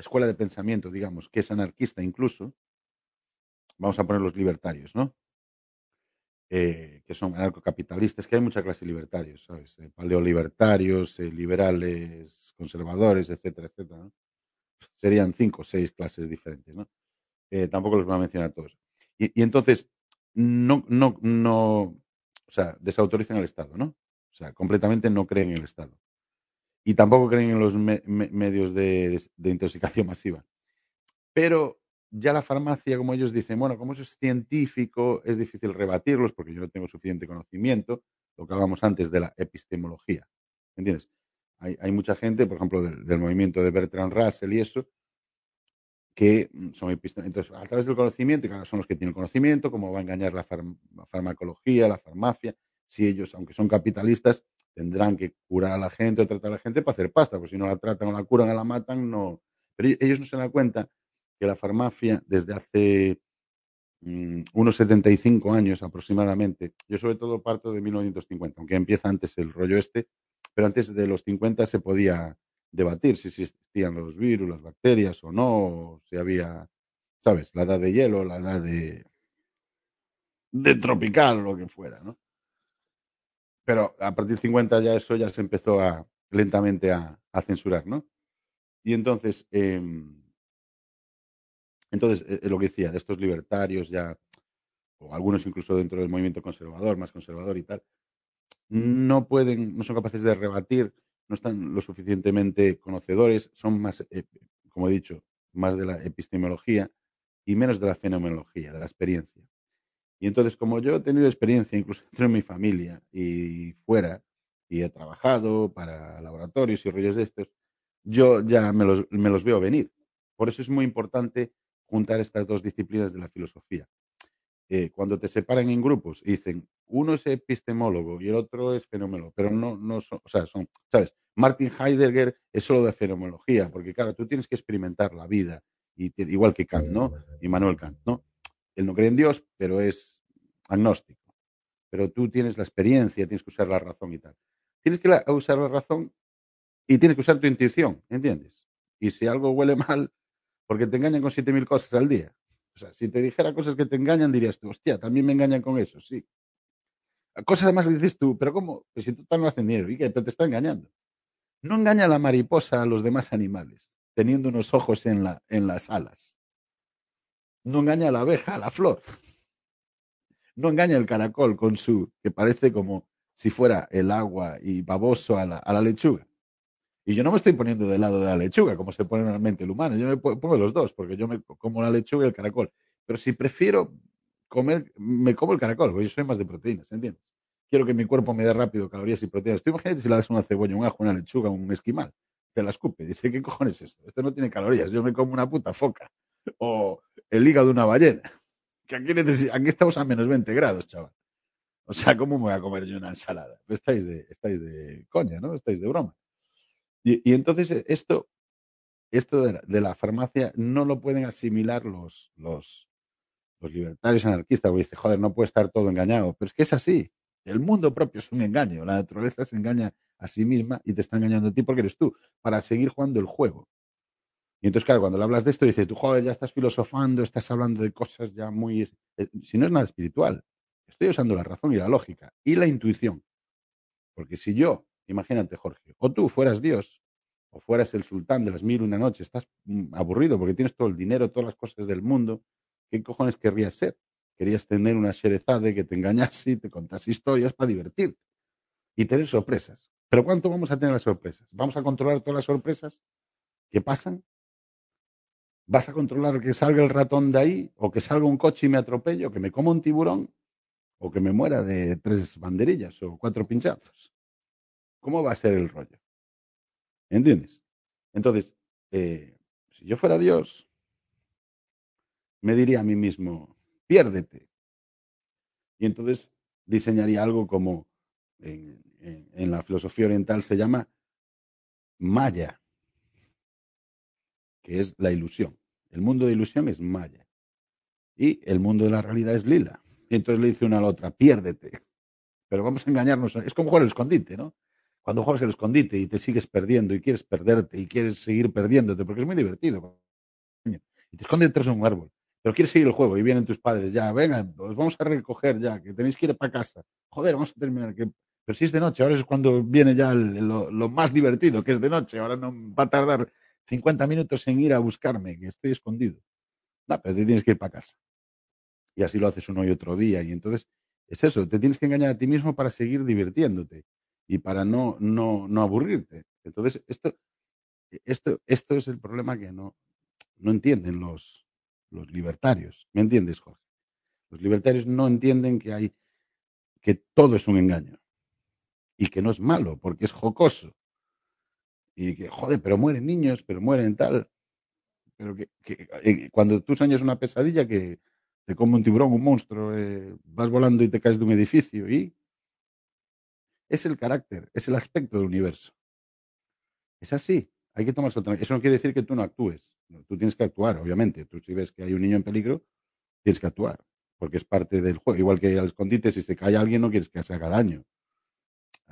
escuela de pensamiento, digamos, que es anarquista incluso, vamos a poner los libertarios, ¿no? Eh, que son anarcocapitalistas, que hay mucha clase de libertarios, ¿sabes? Eh, paleolibertarios, eh, liberales, conservadores, etcétera, etcétera. ¿no? Serían cinco o seis clases diferentes, ¿no? tampoco los voy a mencionar todos. Y, entonces, no, no, no, o sea, desautorizan al Estado, ¿no? O sea, completamente no creen en el Estado. Y tampoco creen en los medios de, intoxicación masiva. Pero ya la farmacia, como ellos dicen, bueno, como eso es científico, es difícil rebatirlos porque yo no tengo suficiente conocimiento, lo que hablábamos antes de la epistemología. ¿Entiendes? Hay, mucha gente, por ejemplo, del, movimiento de Bertrand Russell y eso, que mm, son. Entonces, a través del conocimiento, y claro, son los que tienen conocimiento, cómo va a engañar la farmacología, la farmacia, si ellos, aunque son capitalistas, tendrán que curar a la gente o tratar a la gente para hacer pasta, porque si no la tratan o la curan o la matan, no. Pero ellos no se dan cuenta que la farmacia desde hace mm, unos 75 años aproximadamente, yo sobre todo parto de 1950, aunque empieza antes el rollo este, pero antes de los 50 se podía debatir si existían los virus, las bacterias o no, si había, ¿sabes? La edad de hielo, la edad de, de tropical lo que fuera, ¿no? Pero a partir de 50 ya eso ya se empezó a lentamente a, censurar, ¿no? Y entonces, em, entonces, eh, lo que decía, de estos libertarios ya, o algunos incluso dentro del movimiento conservador, más conservador y tal, no pueden, no son capaces de rebatir, no están lo suficientemente conocedores, son más, eh, como he dicho, más de la epistemología y menos de la fenomenología, de la experiencia. Y entonces, como yo he tenido experiencia incluso dentro de mi familia y fuera, y he trabajado para laboratorios y rollos de estos, yo ya me los, me los veo venir. Por eso es muy importante juntar estas dos disciplinas de la filosofía. Eh, cuando te separan en grupos y dicen, uno es epistemólogo y el otro es fenomenólogo, pero no, no son, o sea, son, ¿sabes? Martin Heidegger es solo de fenomenología, porque claro, tú tienes que experimentar la vida, igual que Kant, ¿no? Y Manuel Kant, ¿no? Él no cree en Dios, pero es agnóstico. Pero tú tienes la experiencia, tienes que usar la razón y tal. Tienes que usar la razón y tienes que usar tu intuición, ¿entiendes? Y si algo huele mal, porque te engañan con 7.000 cosas al día. O sea, si te dijera cosas que te engañan, dirías tú, hostia, también me engañan con eso, sí. Cosas además dices tú, pero ¿cómo? Pues si tú no haces dinero, ¿y qué? Pero te está engañando. No engaña la mariposa a los demás animales, teniendo unos ojos en, la, en las alas. No engaña a la abeja, a la flor. No engaña el caracol con su, que parece como si fuera el agua y baboso a la lechuga. Y yo no me estoy poniendo del lado de la lechuga, como se pone normalmente el humano. Yo me pongo los dos, porque yo me como la lechuga y el caracol. Pero si prefiero comer, me como el caracol, porque yo soy más de proteínas, ¿entiendes? Quiero que mi cuerpo me dé rápido calorías y proteínas. Tú imagínate si le das una cebolla, un ajo, una lechuga, un esquimal, te la escupe. Dice, ¿qué cojones es esto? Esto no tiene calorías. Yo me como una puta foca. O el hígado de una ballena. Aquí, estamos a menos 20 grados, chaval. O sea, ¿cómo me voy a comer yo una ensalada? Estáis de, estáis de coña, ¿no? Estáis de broma. Y, entonces eh, esto, esto de la, farmacia no lo pueden asimilar los, los, los libertarios anarquistas, porque dice, joder, no puede estar todo engañado. Pero es que es así. El mundo propio es un engaño. La naturaleza se engaña a sí misma y te está engañando a ti porque eres tú, para seguir jugando el juego. Y entonces, claro, cuando le hablas de esto, dices, tú, joder, ya estás filosofando, estás hablando de cosas ya muy... Eh, si no es nada espiritual, estoy usando la razón y la lógica y la intuición. Porque si yo Imagínate, Jorge, o tú fueras Dios, o fueras el sultán de las mil y una noches, estás mm, aburrido porque tienes todo el dinero, todas las cosas del mundo, ¿qué cojones querrías ser? Querías tener una de que te engañase y te contase historias para divertirte y tener sorpresas. Pero ¿cuánto vamos a tener las sorpresas? ¿Vamos a controlar todas las sorpresas que pasan? ¿Vas a controlar que salga el ratón de ahí? ¿O que salga un coche y me atropelle? ¿O que me coma un tiburón? ¿O que me muera de tres banderillas o cuatro pinchazos? ¿Cómo va a ser el rollo? ¿Entiendes? Entonces, eh, si yo fuera Dios, me diría a mí mismo, piérdete. Y entonces diseñaría algo como en la filosofía oriental se llama Maya, que es la ilusión. El mundo de ilusión es Maya. Y el mundo de la realidad es lila. Y entonces le dice una a la otra, piérdete. Pero vamos a engañarnos. Es como jugar el escondite, ¿no? cuando juegas el escondite y te sigues perdiendo y quieres perderte y quieres seguir perdiéndote, porque es muy divertido. Y te escondes detrás de un árbol, pero quieres seguir el juego y vienen tus padres, ya, venga, os vamos a recoger ya, que tenéis que ir para casa. Joder, vamos a terminar. Que... Pero si es de noche, ahora es cuando viene ya lo, más divertido, que es de noche. Ahora no va a tardar 50 minutos en ir a buscarme, que estoy escondido. No, pero te tienes que ir para casa. Y así lo haces uno y otro día. Y entonces es eso, te tienes que engañar a ti mismo para seguir divirtiéndote y para no, no, no aburrirte. Entonces, esto, esto, esto es el problema que no, no entienden los, los libertarios. ¿Me entiendes, Jorge? Los libertarios no entienden que hay que todo es un engaño y que no es malo porque es jocoso y que, joder, pero mueren niños, pero mueren tal. Pero que, que cuando tú sueñas una pesadilla que te come un tiburón, un monstruo, eh, vas volando y te caes de un edificio y es el carácter, es el aspecto del universo. Es así, hay que tomar Eso no quiere decir que tú no actúes. tú tienes que actuar, obviamente. Tú si ves que hay un niño en peligro, tienes que actuar, porque es parte del juego. Igual que al escondite, si se cae alguien, no quieres que se haga daño.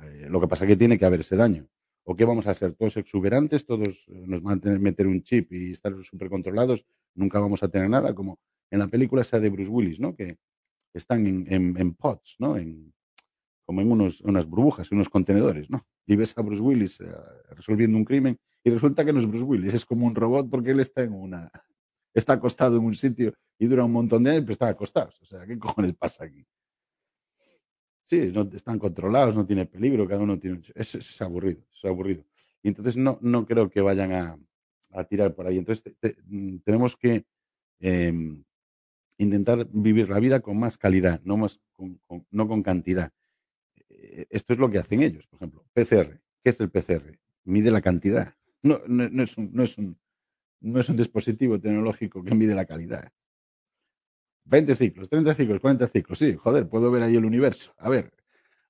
Eh, lo que pasa es que tiene que haber ese daño. ¿O qué vamos a hacer? ¿Todos exuberantes? ¿Todos eh, nos van a meter un chip y estar súper controlados? ¿Nunca vamos a tener nada? Como en la película esa de Bruce Willis, ¿no? Que están en, pots, ¿no? En, como en unos, unas burbujas, en unos contenedores, ¿no? Y ves a Bruce Willis eh, resolviendo un crimen y resulta que no es Bruce Willis, es como un robot porque él está en una... Está acostado en un sitio y dura un montón de años, pero está acostado. O sea, ¿qué cojones pasa aquí? Sí, no, están controlados, no tiene peligro, cada uno tiene... Es, aburrido, es aburrido. Y entonces no, no creo que vayan a, a tirar por ahí. Entonces mm, tenemos que eh, intentar vivir la vida con más calidad, no, más con, no con cantidad. Eh, esto es lo que hacen ellos, por ejemplo. PCR. ¿Qué es el PCR? Mide la cantidad. No, es un, no, es un, no es un dispositivo tecnológico que mide la calidad. 20 ciclos, 30 ciclos, 40 ciclos. Sí, joder, puedo ver ahí el universo. A ver,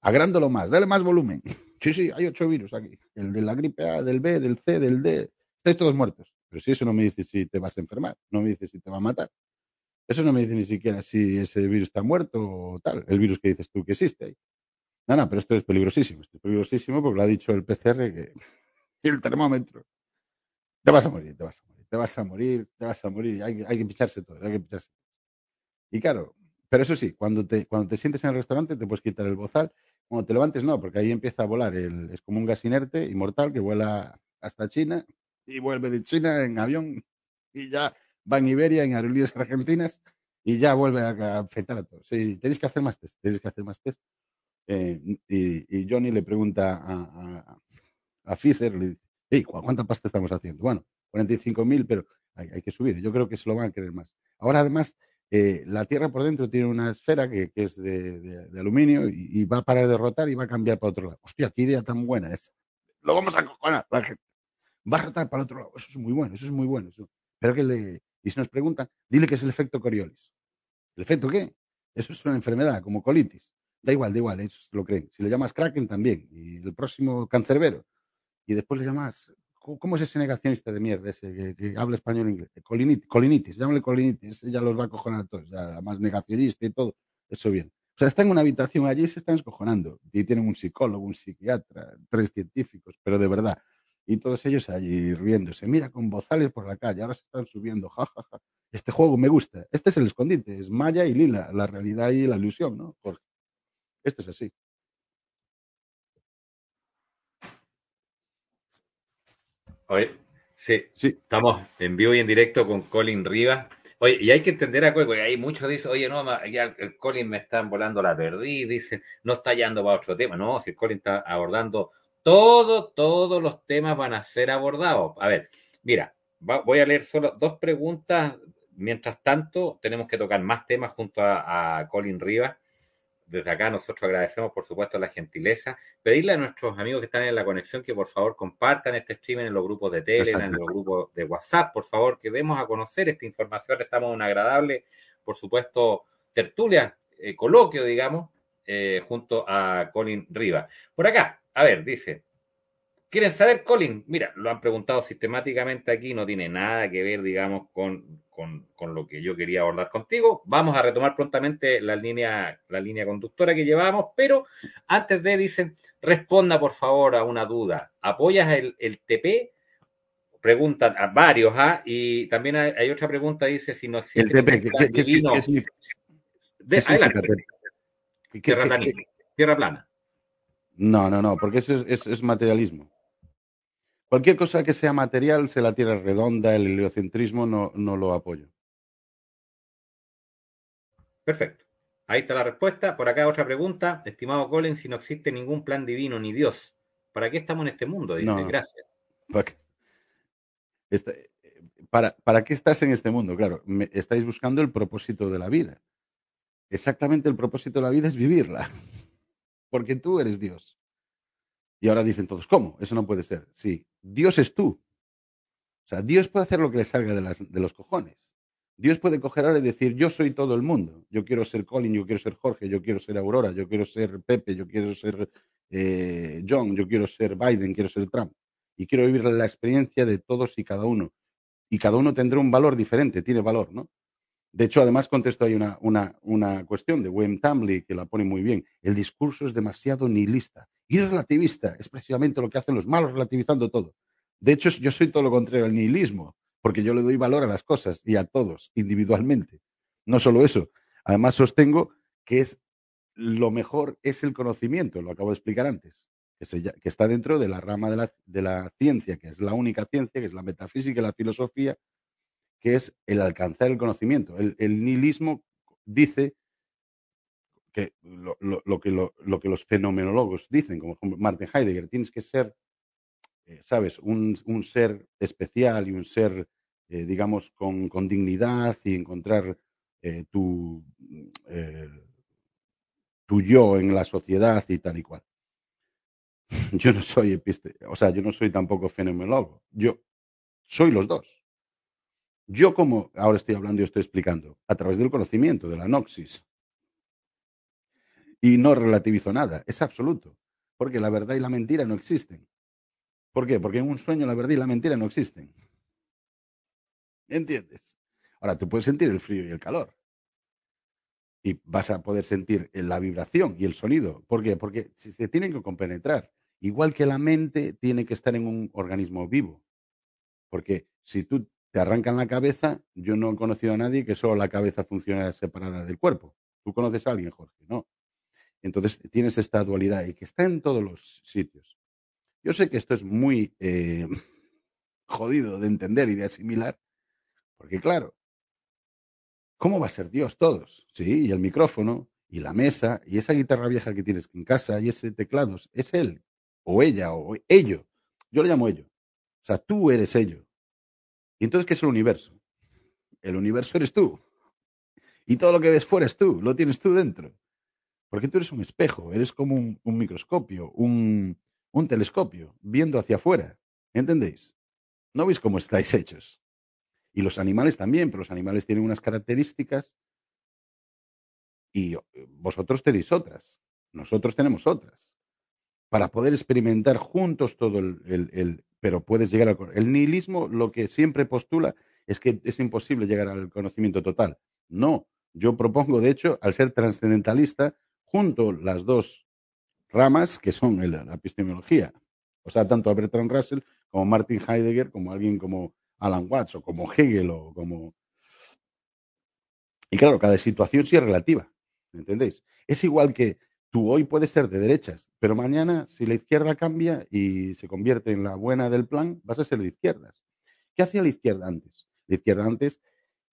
agrándolo más, dale más volumen. Sí, sí, hay ocho virus aquí. El de la gripe A, del B, del C, del D. Estáis todos muertos. Pero si eso no me dice si te vas a enfermar, no me dice si te va a matar. Eso no me dice ni siquiera si ese virus está muerto o tal, el virus que dices tú que existe ahí. No, no, pero esto es peligrosísimo. Esto es peligrosísimo porque lo ha dicho el PCR que el termómetro. Te vas a morir, te vas a morir, te vas a morir, te vas a morir. Hay, hay que picharse todo, hay que picharse. Y claro, pero eso sí, cuando te, cuando te sientes en el restaurante te puedes quitar el bozal. Cuando te levantes, no, porque ahí empieza a volar. El, es como un gas inerte y mortal que vuela hasta China y vuelve de China en avión y ya va en Iberia, en aerolíneas argentinas y ya vuelve a afectar a todos. Sí, tenéis que hacer más test, tenéis que hacer más test. Eh, y, Johnny le pregunta a, a, Pfizer, hey, ¿cuánta pasta estamos haciendo? Bueno, 45.000, pero hay, que subir. Yo creo que se lo van a querer más. Ahora, además, eh, la Tierra por dentro tiene una esfera que, es de, aluminio y, va a parar de rotar y va a cambiar para otro lado. Hostia, qué idea tan buena esa. Lo vamos a cojonar, la gente. Va a rotar para otro lado. Eso es muy bueno, eso es muy bueno. Pero que le, y si nos preguntan, dile que es el efecto Coriolis. ¿El efecto qué? Eso es una enfermedad, como colitis. Da igual, da igual, ellos lo creen. Si le llamas Kraken también, y el próximo cancerbero, y después le llamas, ¿cómo es ese negacionista de mierda ese que, habla español e inglés? Colinitis, colinitis, llámale colinitis, ya los va a cojonar a todos, ya más negacionista y todo, eso bien. O sea, está en una habitación allí y se están escojonando. Y tienen un psicólogo, un psiquiatra, tres científicos, pero de verdad, y todos ellos allí riéndose. Mira, con bozales por la calle, ahora se están subiendo, jajaja. Ja, ja. Este juego me gusta. Este es el escondite, es Maya y Lila, la realidad y la ilusión, ¿no, Jorge? Esto es así. Oye, sí, sí, estamos en vivo y en directo con Colin Rivas. Oye, y hay que entender a porque hay muchos dicen, oye, no, ya el Colin me están volando la perdí, dicen, no está yendo para otro tema. No, si el Colin está abordando todo, todos los temas van a ser abordados. A ver, mira, voy a leer solo dos preguntas. Mientras tanto, tenemos que tocar más temas junto a, Colin Rivas. Desde acá nosotros agradecemos, por supuesto, la gentileza. Pedirle a nuestros amigos que están en la conexión que por favor compartan este streaming en los grupos de Telegram, en los grupos de WhatsApp, por favor, que demos a conocer esta información. Estamos en una agradable, por supuesto, tertulia, eh, coloquio, digamos, eh, junto a Colin Rivas. Por acá, a ver, dice, quieren saber, Colin, mira, lo han preguntado sistemáticamente aquí, no tiene nada que ver, digamos, con, con, lo que yo quería abordar contigo. Vamos a retomar prontamente la línea, la línea conductora que llevábamos, pero antes de, dicen, responda por favor a una duda. ¿Apoyas el, el TP? Preguntan a varios, ¿ah? Y también hay, otra pregunta, dice si no existe... El TP, ¿qué, qué, tierra, plana, tierra plana. No, no, no, porque eso es, materialismo. Cualquier cosa que sea material, sea la tierra redonda, el heliocentrismo, no, no lo apoyo. Perfecto. Ahí está la respuesta. Por acá otra pregunta. Estimado Colin, si no existe ningún plan divino ni Dios, ¿para qué estamos en este mundo? Dice, gracias. ¿Para, ¿Para, qué estás en este mundo? Claro, me, estáis buscando el propósito de la vida. Exactamente el propósito de la vida es vivirla porque tú eres Dios. Y ahora dicen todos, ¿cómo? Eso no puede ser. Sí, Dios es tú. O sea, Dios puede hacer lo que le salga de, las, de los cojones. Dios puede coger ahora y decir, yo soy todo el mundo. Yo quiero ser Colin, yo quiero ser Jorge, yo quiero ser Aurora, yo quiero ser Pepe, yo quiero ser eh, John, yo quiero ser Biden, quiero ser Trump. Y quiero vivir la experiencia de todos y cada uno. Y cada uno tendrá un valor diferente, tiene valor, ¿no? De hecho, además contesto ahí una, una, una cuestión de Wayne Tambley que la pone muy bien. El discurso es demasiado nihilista y relativista. Es precisamente lo que hacen los malos, relativizando todo. De hecho, yo soy todo lo contrario al nihilismo, porque yo le doy valor a las cosas y a todos individualmente. No solo eso, además sostengo que es lo mejor es el conocimiento, lo acabo de explicar antes, que, está dentro de la rama de la ciencia, que es la única ciencia, que es la metafísica y la filosofía, que es el alcanzar el conocimiento. El, nihilismo dice que lo, que lo, que los fenomenólogos dicen, como Martin Heidegger, tienes que ser, eh, ¿sabes?, un, ser especial y un ser, eh, digamos, con, dignidad y encontrar eh, tu, tu yo en la sociedad y tal y cual. Yo no soy episte, o sea, yo no soy tampoco fenomenólogo. Yo soy los dos. Yo como ahora estoy hablando y estoy explicando, a través del conocimiento, de la noxis. Y no relativizo nada, es absoluto, porque la verdad y la mentira no existen. ¿Por qué? Porque en un sueño la verdad y la mentira no existen. ¿Entiendes? Ahora, tú puedes sentir el frío y el calor. Y vas a poder sentir la vibración y el sonido. ¿Por qué? Porque se tienen que compenetrar. Igual que la mente tiene que estar en un organismo vivo. Porque si tú te arrancan la cabeza, yo no he conocido a nadie que solo la cabeza funcione separada del cuerpo. ¿Tú conoces a alguien, Jorge? No. Entonces tienes esta dualidad y que está en todos los sitios. Yo sé que esto es muy eh, jodido de entender y de asimilar, porque claro, ¿cómo va a ser Dios todos? Sí, y el micrófono, y la mesa, y esa guitarra vieja que tienes en casa, y ese teclado, es él, o ella, o ello. Yo lo llamo ello. O sea, tú eres ello. ¿Y entonces qué es el universo? El universo eres tú. Y todo lo que ves fuera es tú, lo tienes tú dentro. Porque tú eres un espejo, eres como un, microscopio, un, telescopio, viendo hacia afuera. ¿Entendéis? ¿No veis cómo estáis hechos? Y los animales también, pero los animales tienen unas características y vosotros tenéis otras. Nosotros tenemos otras. Para poder experimentar juntos todo el, pero puedes llegar al... El nihilismo lo que siempre postula es que es imposible llegar al conocimiento total. No, yo propongo, de hecho, al ser trascendentalista, junto las dos ramas que son la epistemología, o sea, tanto a Bertrand Russell como Martin Heidegger, como alguien como Alan Watts o como Hegel o como... Y claro, cada situación sí es relativa, ¿entendéis? Es igual que tú hoy puedes ser de derechas, pero mañana si la izquierda cambia y se convierte en la buena del plan, vas a ser de izquierdas. ¿Qué hacía la izquierda antes? La izquierda antes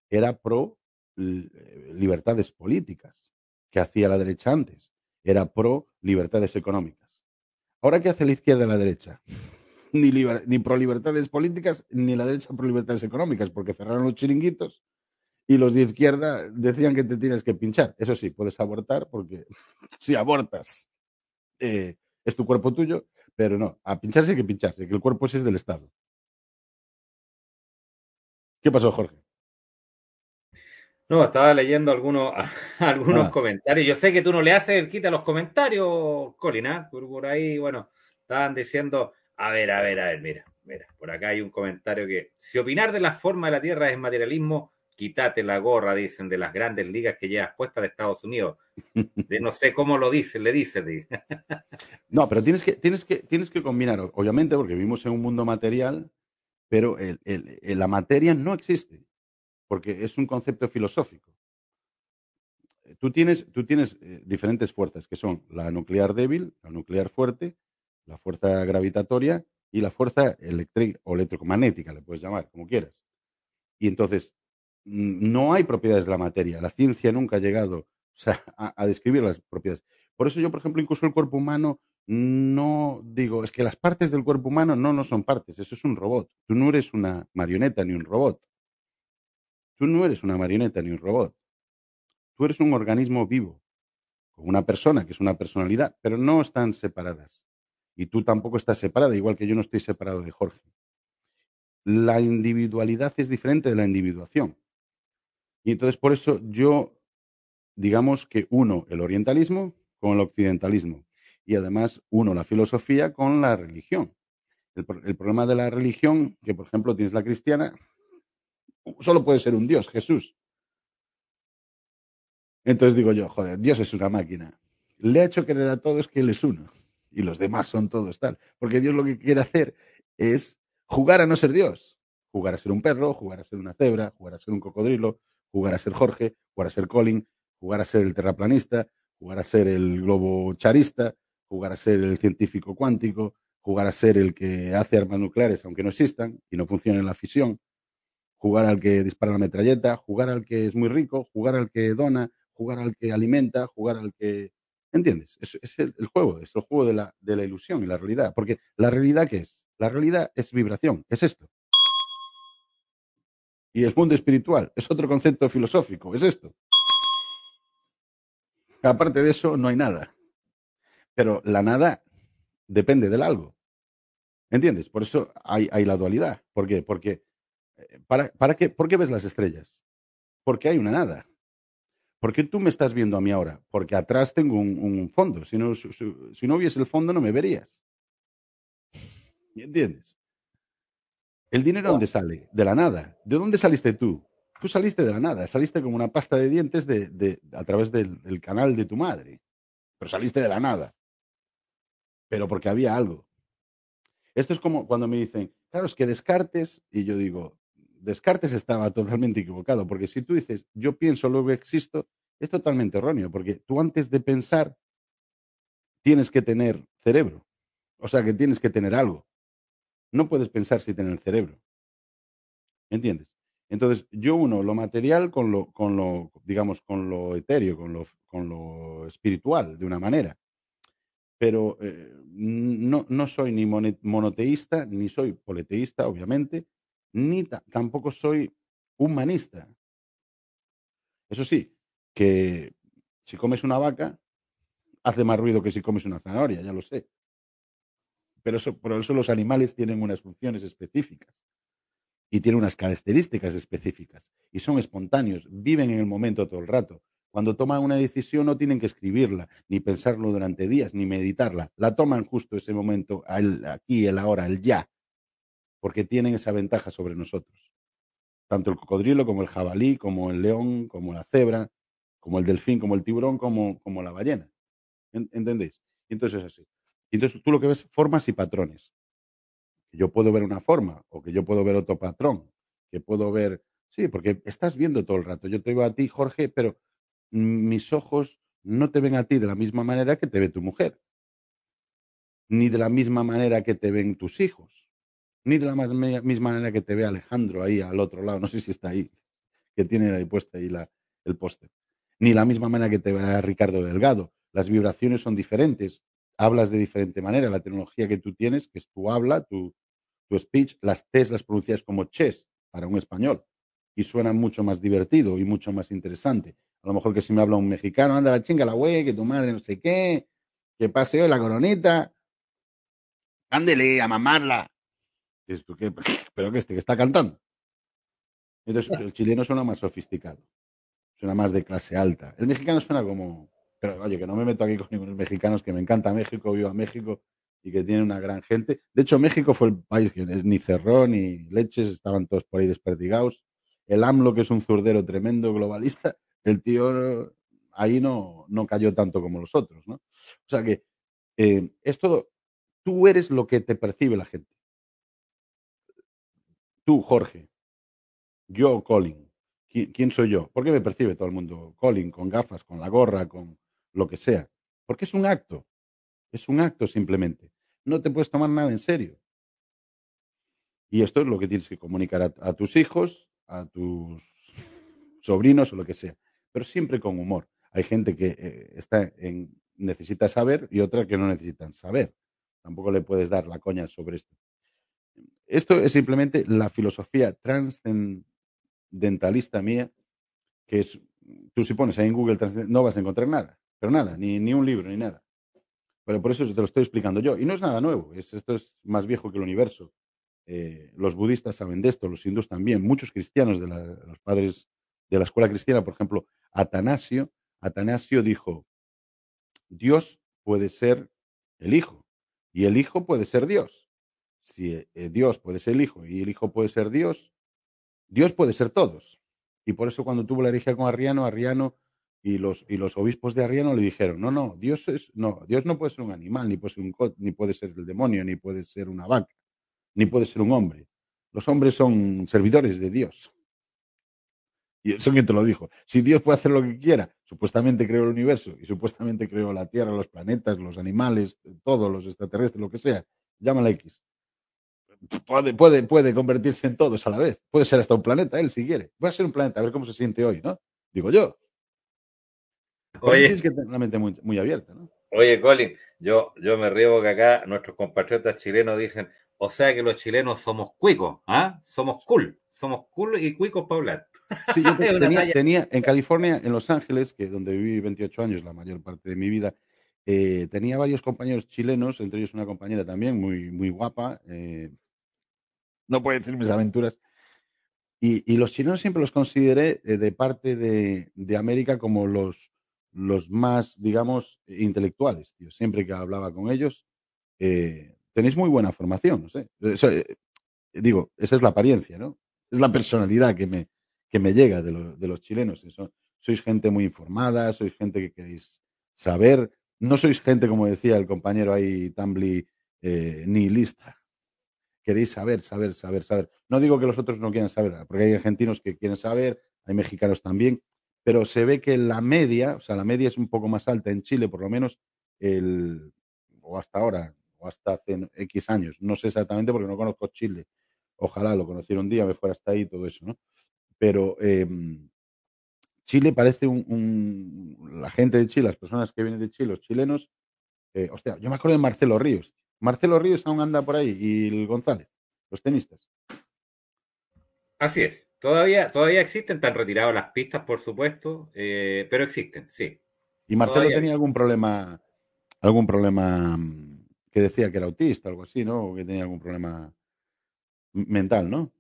era pro libertades políticas. ¿Qué hacía la derecha antes? Era pro libertades económicas. Ahora, ¿qué hace la izquierda y la derecha? Ni, ni pro libertades políticas, ni la derecha pro libertades económicas, porque cerraron los chiringuitos y los de izquierda decían que te tienes que pinchar. Eso sí, puedes abortar porque si abortas eh, es tu cuerpo tuyo, pero no, a pincharse hay que pincharse, que el cuerpo ese es del Estado. ¿Qué pasó, Jorge? No, estaba leyendo algunos, algunos ah. comentarios. Yo sé que tú no le haces el quita a los comentarios, Colina. ¿ah? Por, ahí, bueno, estaban diciendo A ver, a ver, a ver, mira, mira, por acá hay un comentario que si opinar de la forma de la Tierra es materialismo, quítate la gorra, dicen, de las grandes ligas que llevas puesta de Estados Unidos. De no sé cómo lo dicen, le dice. no, pero tienes que, tienes, que, tienes que combinar, obviamente, porque vivimos en un mundo material, pero la materia no existe, porque es un concepto filosófico. Tú tienes, tú tienes eh, diferentes fuerzas, que son la nuclear débil, la nuclear fuerte, la fuerza gravitatoria y la fuerza eléctrica o electromagnética, le puedes llamar, como quieras. Y entonces, no hay propiedades de la materia. La ciencia nunca ha llegado a, describir las propiedades. Por eso yo, por ejemplo, incluso el cuerpo humano no digo, es que las partes del cuerpo humano no, no son partes, eso es un robot. Tú no eres una marioneta ni un robot. Tú no eres una marioneta ni un robot. Tú eres un organismo vivo, con una persona que es una personalidad, pero no están separadas. Y tú tampoco estás separada, igual que yo no estoy separado de Jorge. La individualidad es diferente de la individuación. Y entonces por eso yo, digamos que uno el orientalismo con el occidentalismo y además uno la filosofía con la religión. El, problema de la religión, que por ejemplo tienes la cristiana, solo puede ser un Dios, Jesús. Entonces digo yo, joder, Dios es una máquina. Le ha hecho querer a todos que Él es uno y los demás son todos tal. Porque Dios lo que quiere hacer es jugar a no ser Dios. Jugar a ser un perro, jugar a ser una cebra, jugar a ser un cocodrilo, jugar a ser Jorge, jugar a ser Colin, jugar a ser el terraplanista, jugar a ser el globo charista, jugar a ser el científico cuántico, jugar a ser el que hace armas nucleares aunque no existan y no funcionen la fisión, jugar al que dispara la metralleta, jugar al que es muy rico, jugar al que dona, jugar al que alimenta, jugar al que... ¿Entiendes? Es, es el, juego, es el juego de la, de la ilusión y la realidad. Porque la realidad, ¿qué es? La realidad es vibración, es esto. Y el mundo espiritual es otro concepto filosófico, es esto. Aparte de eso, no hay nada. Pero la nada depende del algo. ¿Entiendes? Por eso hay, la dualidad. ¿Por qué? Porque, para, para qué, ¿por qué ves las estrellas? Porque hay una nada. ¿Por qué tú me estás viendo a mí ahora? Porque atrás tengo un, fondo. Si no, si no hubiese el fondo, no me verías. ¿Entiendes? ¿El dinero dónde sale? De la nada. ¿De dónde saliste tú? Tú saliste de la nada, saliste como una pasta de dientes de, a través del, canal de tu madre. Pero saliste de la nada. Pero porque había algo. Esto es como cuando me dicen, claro, es que Descartes, y yo digo, Descartes estaba totalmente equivocado, porque si tú dices, yo pienso, luego existo, es totalmente erróneo, porque tú antes de pensar tienes que tener cerebro. O sea, que tienes que tener algo. No puedes pensar si tener cerebro. ¿Entiendes? Entonces, yo uno lo material con lo, con lo digamos, con lo etéreo, con lo, con lo espiritual, de una manera. Pero eh, no, no soy ni monoteísta, ni soy politeísta, obviamente, ni tampoco soy humanista. Eso sí, que si comes una vaca, hace más ruido que si comes una zanahoria, ya lo sé pero eso, por eso los animales tienen unas funciones específicas y tienen unas características específicas y son espontáneos, viven en el momento todo el rato. Cuando toman una decisión no tienen que escribirla, ni pensarlo durante días, ni meditarla. La toman justo ese momento, aquí, el ahora, el ya, porque tienen esa ventaja sobre nosotros. Tanto el cocodrilo como el jabalí, como el león, como la cebra, como el delfín, como el tiburón, como, como la ballena. ¿Entendéis? Y entonces es así. Y entonces tú lo que ves formas y patrones. Yo puedo ver una forma o que yo puedo ver otro patrón, que puedo ver, sí, porque estás viendo todo el rato. Yo te veo a ti, Jorge, pero mis ojos no te ven a ti de la misma manera que te ve tu mujer, ni de la misma manera que te ven tus hijos, ni de la misma manera que te ve Alejandro ahí al otro lado, no sé si está ahí, que tiene ahí puesta ahí la, el póster, ni la misma manera que te ve Ricardo Delgado. Las vibraciones son diferentes, hablas de diferente manera. La tecnología que tú tienes, que es tu habla, tu, tu speech, las T's las pronuncias como chess para un español y suena mucho más divertido y mucho más interesante. A lo mejor que si me habla un mexicano, anda la chinga la güey, que tu madre no sé qué, que pase hoy la coronita, ándele a mamarla. ¿Esto qué? ¿Pero que este que está cantando? Entonces el chileno suena más sofisticado, suena más de clase alta. El mexicano suena como, pero oye, que no me meto aquí con ningunos mexicanos, que me encanta México, viva México, y que tiene una gran gente. De hecho, México fue el país que ni cerró ni leches, estaban todos por ahí desperdigados. El AMLO, que es un zurdero tremendo globalista, el tío ahí no, no cayó tanto como los otros, ¿no? O sea que eh, esto, tú eres lo que te percibe la gente. Tú, Jorge. Yo, Colin. ¿Quién, soy yo? ¿Por qué me percibe todo el mundo? Colin, con gafas, con la gorra, con lo que sea. Porque es un acto. Es un acto simplemente. No te puedes tomar nada en serio. Y esto es lo que tienes que comunicar a, tus hijos, a tus sobrinos o lo que sea. Pero siempre con humor. Hay gente que eh, está en, necesita saber y otra que no necesitan saber. Tampoco le puedes dar la coña sobre esto. Esto es simplemente la filosofía transcendentalista mía, que es, tú si pones ahí en Google no vas a encontrar nada, pero nada, ni, ni un libro, ni nada. Pero por eso te lo estoy explicando yo. Y no es nada nuevo, esto es más viejo que el universo. Eh, los budistas saben de esto, los hindús también, muchos cristianos de los padres de la escuela cristiana, por ejemplo, Atanasio, Atanasio dijo, Dios puede ser el Hijo y el Hijo puede ser Dios. Si eh, Dios puede ser el Hijo y el Hijo puede ser Dios, Dios puede ser todos. Y por eso cuando tuvo la herejía con Arriano, Arriano y los, y los obispos de Arriano le dijeron, no, no, Dios es, no, Dios no puede ser un animal, ni puede ser un ni puede ser el demonio, ni puede ser una vaca, ni puede ser un hombre. Los hombres son servidores de Dios. Y eso quien te lo dijo. Si Dios puede hacer lo que quiera, supuestamente creó el universo y supuestamente creó la Tierra, los planetas, los animales, todos los extraterrestres, lo que sea, llámala X. Puede, puede, puede convertirse en todos a la vez. Puede ser hasta un planeta, él, si quiere. Puede ser un planeta, a ver cómo se siente hoy, ¿no? Digo yo. Oye, tienes que tener la mente muy, muy abierta, ¿no? Oye, Colin, yo, yo me río que acá nuestros compatriotas chilenos dicen, o sea que los chilenos somos cuicos, ¿ah? Somos cool, somos cool y cuicos para hablar. Sí, yo tenía, en California, en Los Ángeles, que donde viví 28 años, la mayor parte de mi vida, eh, tenía varios compañeros chilenos, entre ellos una compañera también muy, muy guapa. Eh, no puedo decir mis aventuras. Y, los chilenos siempre los consideré eh, de parte de, América como los, los más, digamos, intelectuales. Tío. Siempre que hablaba con ellos, tenéis muy buena formación, no sé. digo, esa es la apariencia, ¿no? Es la personalidad que me, que me llega de, los chilenos. sois gente muy informada, sois gente que queréis saber, no sois gente, como decía el compañero ahí, Tambly, eh, ni lista. Queréis saber, saber, saber, saber. No digo que los otros no quieran saber, porque hay argentinos que quieren saber, hay mexicanos también, pero se ve que la media, o sea, la media es un poco más alta en Chile, por lo menos, el, o hasta ahora, o hasta hace X años. No sé exactamente porque no conozco Chile. Ojalá lo conociera un día, me fuera hasta ahí todo eso, ¿no? pero em, Chile parece un, La gente de Chile, las personas que vienen de Chile, los chilenos. Eh, hostia, yo me acuerdo de Marcelo Ríos. Marcelo Ríos aún anda por ahí y el González, los tenistas. Así es. Todavía, todavía existen, están retirados las pistas, por supuesto, eh, pero existen, sí. ¿Y Marcelo tenía algún problema, algún problema mm, que decía que era autista, algo así, ¿no? O que tenía algún problema mental, ¿no?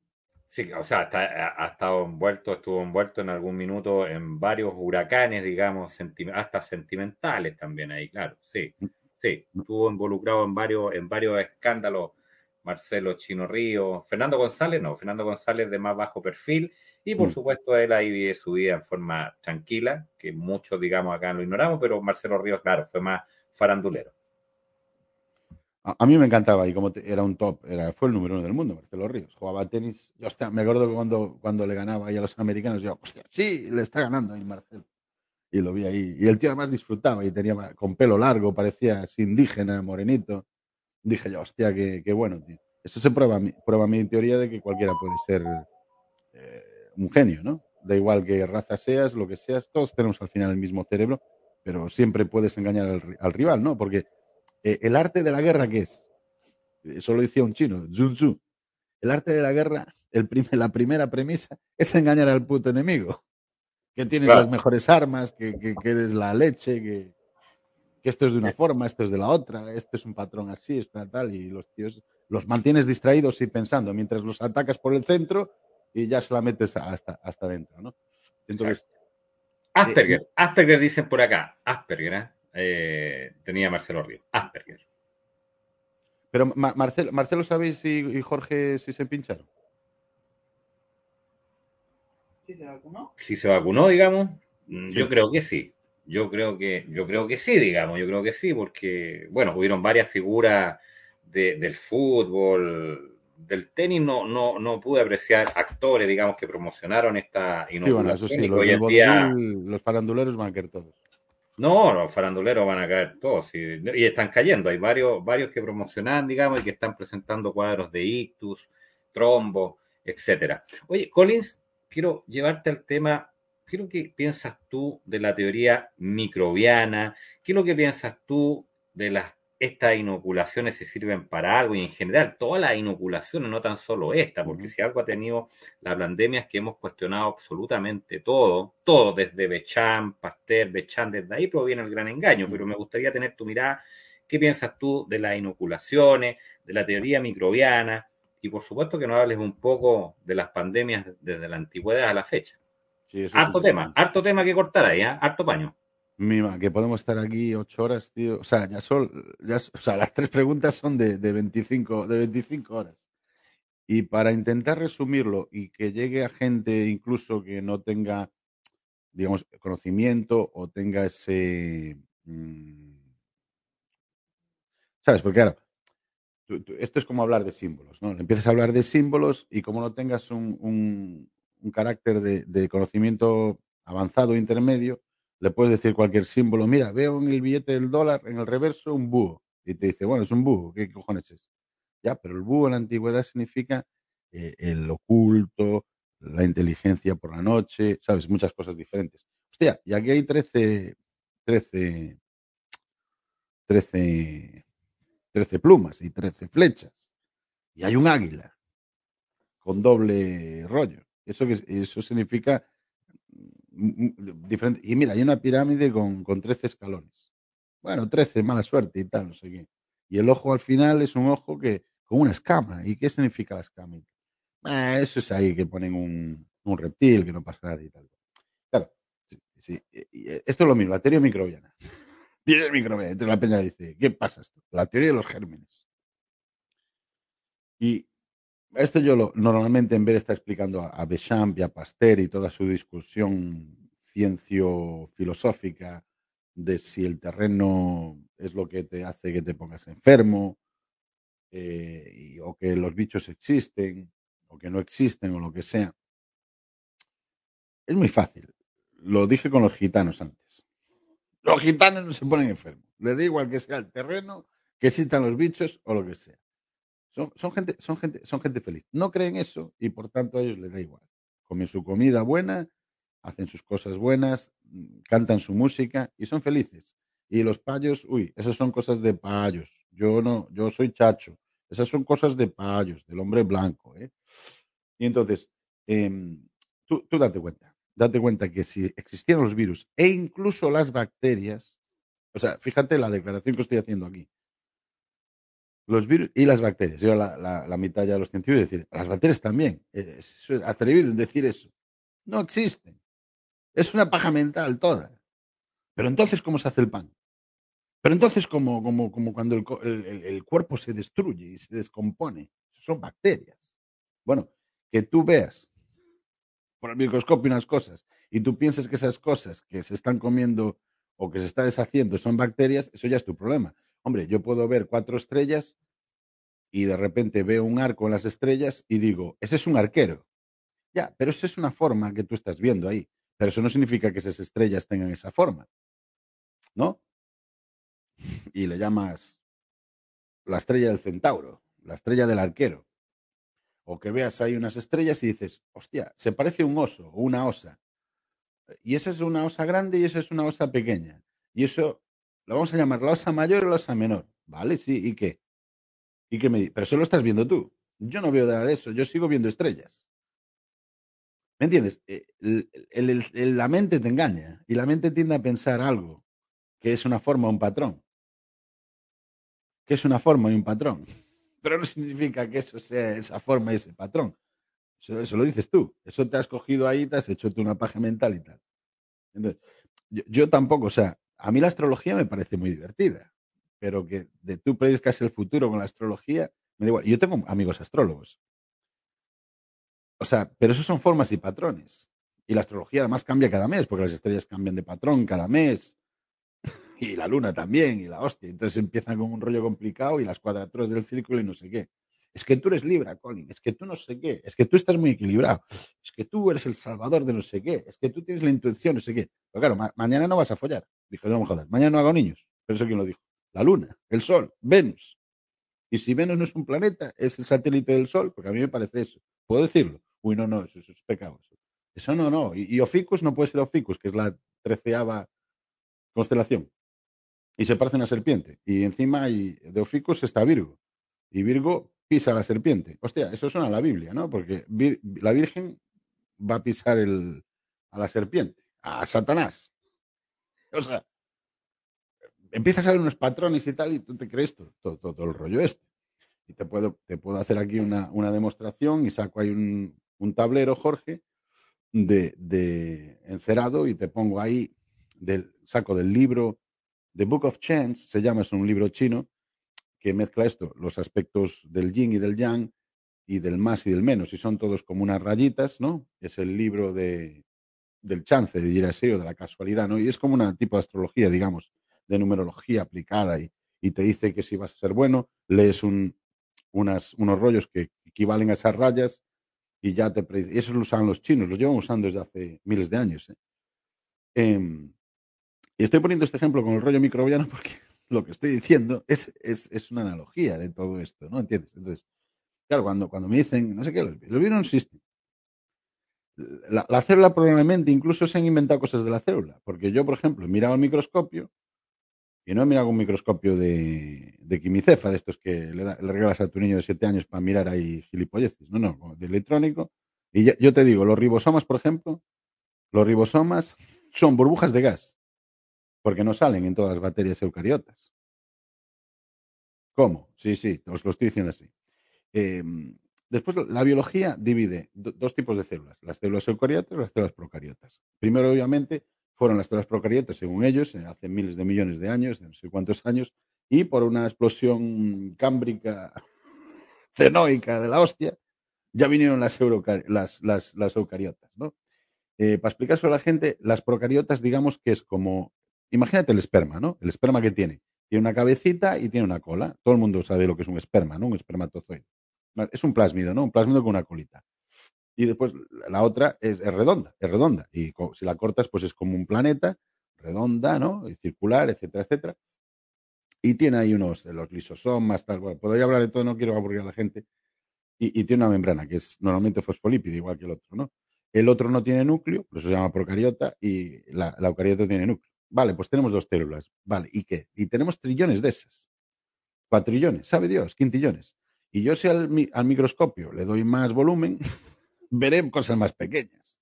Sí, o sea, ha estado envuelto, estuvo envuelto en algún minuto en varios huracanes, digamos, hasta sentimentales también ahí, claro, sí, mm. Sí, mm. estuvo involucrado en varios, en varios escándalos, Marcelo Chino Río, Fernando González, no, Fernando González de más bajo perfil, y por mm. supuesto él ahí vive su vida en forma tranquila, que muchos, digamos, acá lo ignoramos, pero Marcelo Ríos, claro, fue más farandulero. A, mí me encantaba y como era un top, era, fue el número uno del mundo, Marcelo Ríos. Jugaba tenis. Yo hostia, me acuerdo que cuando, cuando le ganaba ahí a los americanos, yo, hostia, sí, le está ganando ahí Marcelo. Y lo vi ahí. Y el tío además disfrutaba y tenía con pelo largo, parecía así indígena, morenito. Dije yo, hostia, qué, qué bueno, tío. Eso se prueba, prueba mi teoría de que cualquiera puede ser eh, un genio, ¿no? Da igual que raza seas, lo que seas, todos tenemos al final el mismo cerebro, pero siempre puedes engañar al, al rival, ¿no? Porque eh, el arte de la guerra, ¿qué es? Eso lo decía un chino, Sun Tzu. El arte de la guerra, el la primera premisa es engañar al puto enemigo. Que tienes las mejores armas, que, que, eres la leche, que, que, esto es de una forma, esto es de la otra, esto es un patrón así, está tal, y los tíos los mantienes distraídos y pensando, mientras los atacas por el centro y ya se la metes hasta, hasta dentro, ¿no? Entonces. Asperger, eh, Asperger dicen por acá, Asperger, ¿eh? Eh, tenía Marcelo Ríos, Asperger. Pero Marcelo, Marcelo, ¿sabéis si, y Jorge si se pincharon? ¿Si se vacunó? Si se vacunó, digamos, mm, yo creo que sí. Yo creo que, yo creo que sí, digamos, yo creo que sí, porque, bueno, hubieron varias figuras del fútbol, del tenis, no, no, no pude apreciar actores, digamos, que promocionaron esta inoculación. Sí, bueno, los, los faranduleros van a caer todos. No, los faranduleros van a caer todos y, están cayendo. Hay varios, varios que promocionan, digamos, y que están presentando cuadros de ictus, trombo, etcétera. Oye, Collins, quiero llevarte al tema ¿qué es lo que piensas tú de la teoría microbiana? ¿Qué es lo que piensas tú de las estas inoculaciones se sirven para algo y en general todas las inoculaciones, no tan solo esta, porque si algo ha tenido la pandemia es que hemos cuestionado absolutamente todo, todo desde Bechan, Pasteur, Bechan, desde ahí proviene el gran engaño, pero me gustaría tener tu mirada, ¿qué piensas tú de las inoculaciones, de la teoría microbiana? Y por supuesto que nos hables un poco de las pandemias desde la antigüedad a la fecha harto tema, harto tema que cortar ahí, ¿eh? harto paño. Mima, que podemos estar aquí ocho horas, tío. O sea, ya son, ya, o sea, las tres preguntas son de, de, 25, de 25 horas. Y para intentar resumirlo y que llegue a gente incluso que no tenga, digamos, conocimiento o tenga ese... Mm, ¿Sabes? Porque claro, esto es como hablar de símbolos, ¿no? Empiezas a hablar de símbolos y como no tengas un, un carácter de, conocimiento avanzado intermedio, le puedes decir cualquier símbolo. Mira, veo en el billete del dólar, en el reverso, un búho. Y te dice, bueno, es un búho, ¿qué cojones es? Ya, pero el búho en la antigüedad significa eh, el oculto, la inteligencia por la noche, ¿sabes? Muchas cosas diferentes. Hostia, y aquí hay 13, 13, 13, 13 plumas y 13 flechas. Y hay un águila con doble rollo. Eso, eso significa mm, mm, diferente. Y mira, hay una pirámide con, con 13 escalones. Bueno, 13, mala suerte y tal, no sé qué. Y el ojo al final es un ojo que con una escama. ¿Y qué significa la escama? Ah, eso es ahí que ponen un, un, reptil, que no pasa nada y tal. Claro, sí, esto es lo mismo, la teoría microbiana. Teoría microbiana. Entonces la peña dice, ¿qué pasa esto? La teoría de los gérmenes. Y esto yo lo, normalmente en vez de estar explicando a, a Bechamp y a Pasteur y toda su discusión ciencio-filosófica de si el terreno es lo que te hace que te pongas enfermo, eh, o que los bichos existen, o que no existen, o lo que sea. Es muy fácil. Lo dije con los gitanos antes. Los gitanos no se ponen enfermos. Le da igual que sea el terreno, que existan los bichos o lo que sea. Son, gente, son, gente, son gente feliz. No creen eso y por tanto a ellos les da igual. Comen su comida buena, hacen sus cosas buenas, cantan su música y son felices. Y los payos, uy, esas son cosas de payos. Yo no, yo soy chacho. Esas son cosas de payos, del hombre blanco. ¿eh? Y entonces, em, tú, tú date cuenta, date cuenta que si existieran los virus e incluso las bacterias, o sea, fíjate la declaración que estoy haciendo aquí. Los virus y las bacterias. Yo la, mitad ya de los científicos decir, las bacterias también. Es, atrevido en decir eso. No existen. Es una paja mental toda. Pero entonces, ¿cómo se hace el pan? Pero entonces, como, como, como cuando el, cuerpo se destruye y se descompone, son bacterias. Bueno, que tú veas por el microscopio unas cosas y tú piensas que esas cosas que se están comiendo o que se está deshaciendo son bacterias, eso ya es tu problema. Hombre, yo puedo ver cuatro estrellas y de repente veo un arco en las estrellas y digo, ese es un arquero. Ya, pero esa es una forma que tú estás viendo ahí. Pero eso no significa que esas estrellas tengan esa forma. ¿No? Y le llamas la estrella del centauro, la estrella del arquero. O que veas ahí unas estrellas y dices, hostia, se parece un oso o una osa. Y esa es una osa grande y esa es una osa pequeña. Y eso lo vamos a llamar la osa mayor o la osa menor. Vale, sí, ¿y qué? ¿Y qué me Pero eso lo estás viendo tú. Yo no veo nada de eso, yo sigo viendo estrellas. ¿Me entiendes? Eh, la mente te engaña y la mente tiende a pensar algo que es una forma o un patrón. Que es una forma y un patrón. Pero no significa que eso sea esa forma y ese patrón. Eso, lo dices tú. Eso te has cogido ahí, te has hecho tú una paja mental y tal. Entonces, yo tampoco, o sea, a mí la astrología me parece muy divertida, pero que de tú prediscas el futuro con la astrología, me da igual. Yo tengo amigos astrólogos. O sea, pero eso son formas y patrones. Y la astrología además cambia cada mes, porque las estrellas cambian de patrón cada mes. Y la luna también, y la hostia. Entonces empiezan con un rollo complicado y las cuadraturas del círculo y no sé qué. Es que tú eres Libra, Colin. Es que tú no sé qué. Es que tú estás muy equilibrado. Es que tú eres el salvador de no sé qué. Es que tú tienes la intuición, no sé qué. Pero claro, mañana no vas a follar. Dijo, no, joder. Mañana no hago niños. Pero eso quién lo dijo. La luna, el sol, Venus. Y si Venus no es un planeta, es el satélite del sol, porque a mí me parece eso. ¿Puedo decirlo? Uy, no, no, eso, es pecado. Eso. no, no. Y, y, Oficus no puede ser Oficus, que es la treceava constelación. Y se parece a una serpiente. Y encima hay, de Oficus está Virgo. Y Virgo pisa a la serpiente. Hostia, eso suena a la Biblia, ¿no? Porque la Virgen va a pisar el, a la serpiente, a Satanás. O sea, empiezas a ver unos patrones y tal, y tú te crees todo, todo, el rollo este. Y te puedo, te puedo hacer aquí una, una demostración y saco ahí un, un tablero, Jorge, de, de, encerado y te pongo ahí, del, saco del libro The Book of Chance, se llama, es un libro chino que mezcla esto, los aspectos del yin y del yang y del más y del menos, y son todos como unas rayitas, ¿no? Es el libro de, del chance, de así, o de la casualidad, ¿no? Y es como una tipo de astrología, digamos, de numerología aplicada y, y te dice que si vas a ser bueno, lees un, unas, unos rollos que equivalen a esas rayas y ya te y eso lo usan los chinos, los llevan usando desde hace miles de años. ¿eh? Eh, y estoy poniendo este ejemplo con el rollo microbiano porque lo que estoy diciendo es, es, es una analogía de todo esto, ¿no? ¿Entiendes? Entonces, claro, cuando, cuando me dicen, no sé qué, los, virus no existen. La, la, célula probablemente, incluso se han inventado cosas de la célula, porque yo, por ejemplo, he mirado el microscopio y no he mirado un microscopio de, de quimicefa, de estos que le, da, le, regalas a tu niño de siete años para mirar ahí gilipolleces, no, no, de electrónico. Y yo te digo, los ribosomas, por ejemplo, los ribosomas son burbujas de gas porque no salen en todas las bacterias eucariotas. ¿Cómo? Sí, sí, os lo estoy diciendo así. Eh, después, la biología divide dos tipos de células, las células eucariotas y las células procariotas. Primero, obviamente, fueron las células procariotas, según ellos, eh, hace miles de millones de años, de no sé cuántos años, y por una explosión cámbrica cenoica de la hostia, ya vinieron las, eucariotas. ¿no? Eh, para explicárselo a la gente, las procariotas, digamos que es como Imagínate el esperma, ¿no? El esperma que tiene. Tiene una cabecita y tiene una cola. Todo el mundo sabe lo que es un esperma, ¿no? Un espermatozoide. Es un plásmido, ¿no? Un plásmido con una colita. Y después la otra es, redonda, es redonda. Y si la cortas, pues es como un planeta, redonda, ¿no? Circular, etcétera, etcétera. Y tiene ahí unos, los lisosomas, tal, bueno, podría hablar de todo, no quiero aburrir a la gente. Y, tiene una membrana que es normalmente fosfolípido, igual que el otro, ¿no? El otro no tiene núcleo, por eso se llama procariota, y la eucariota tiene núcleo. Vale, pues tenemos dos células. Vale, ¿y qué? Y tenemos trillones de esas. Cuatrillones, sabe Dios, quintillones. Y yo si al, al microscopio le doy más volumen, veré cosas más pequeñas.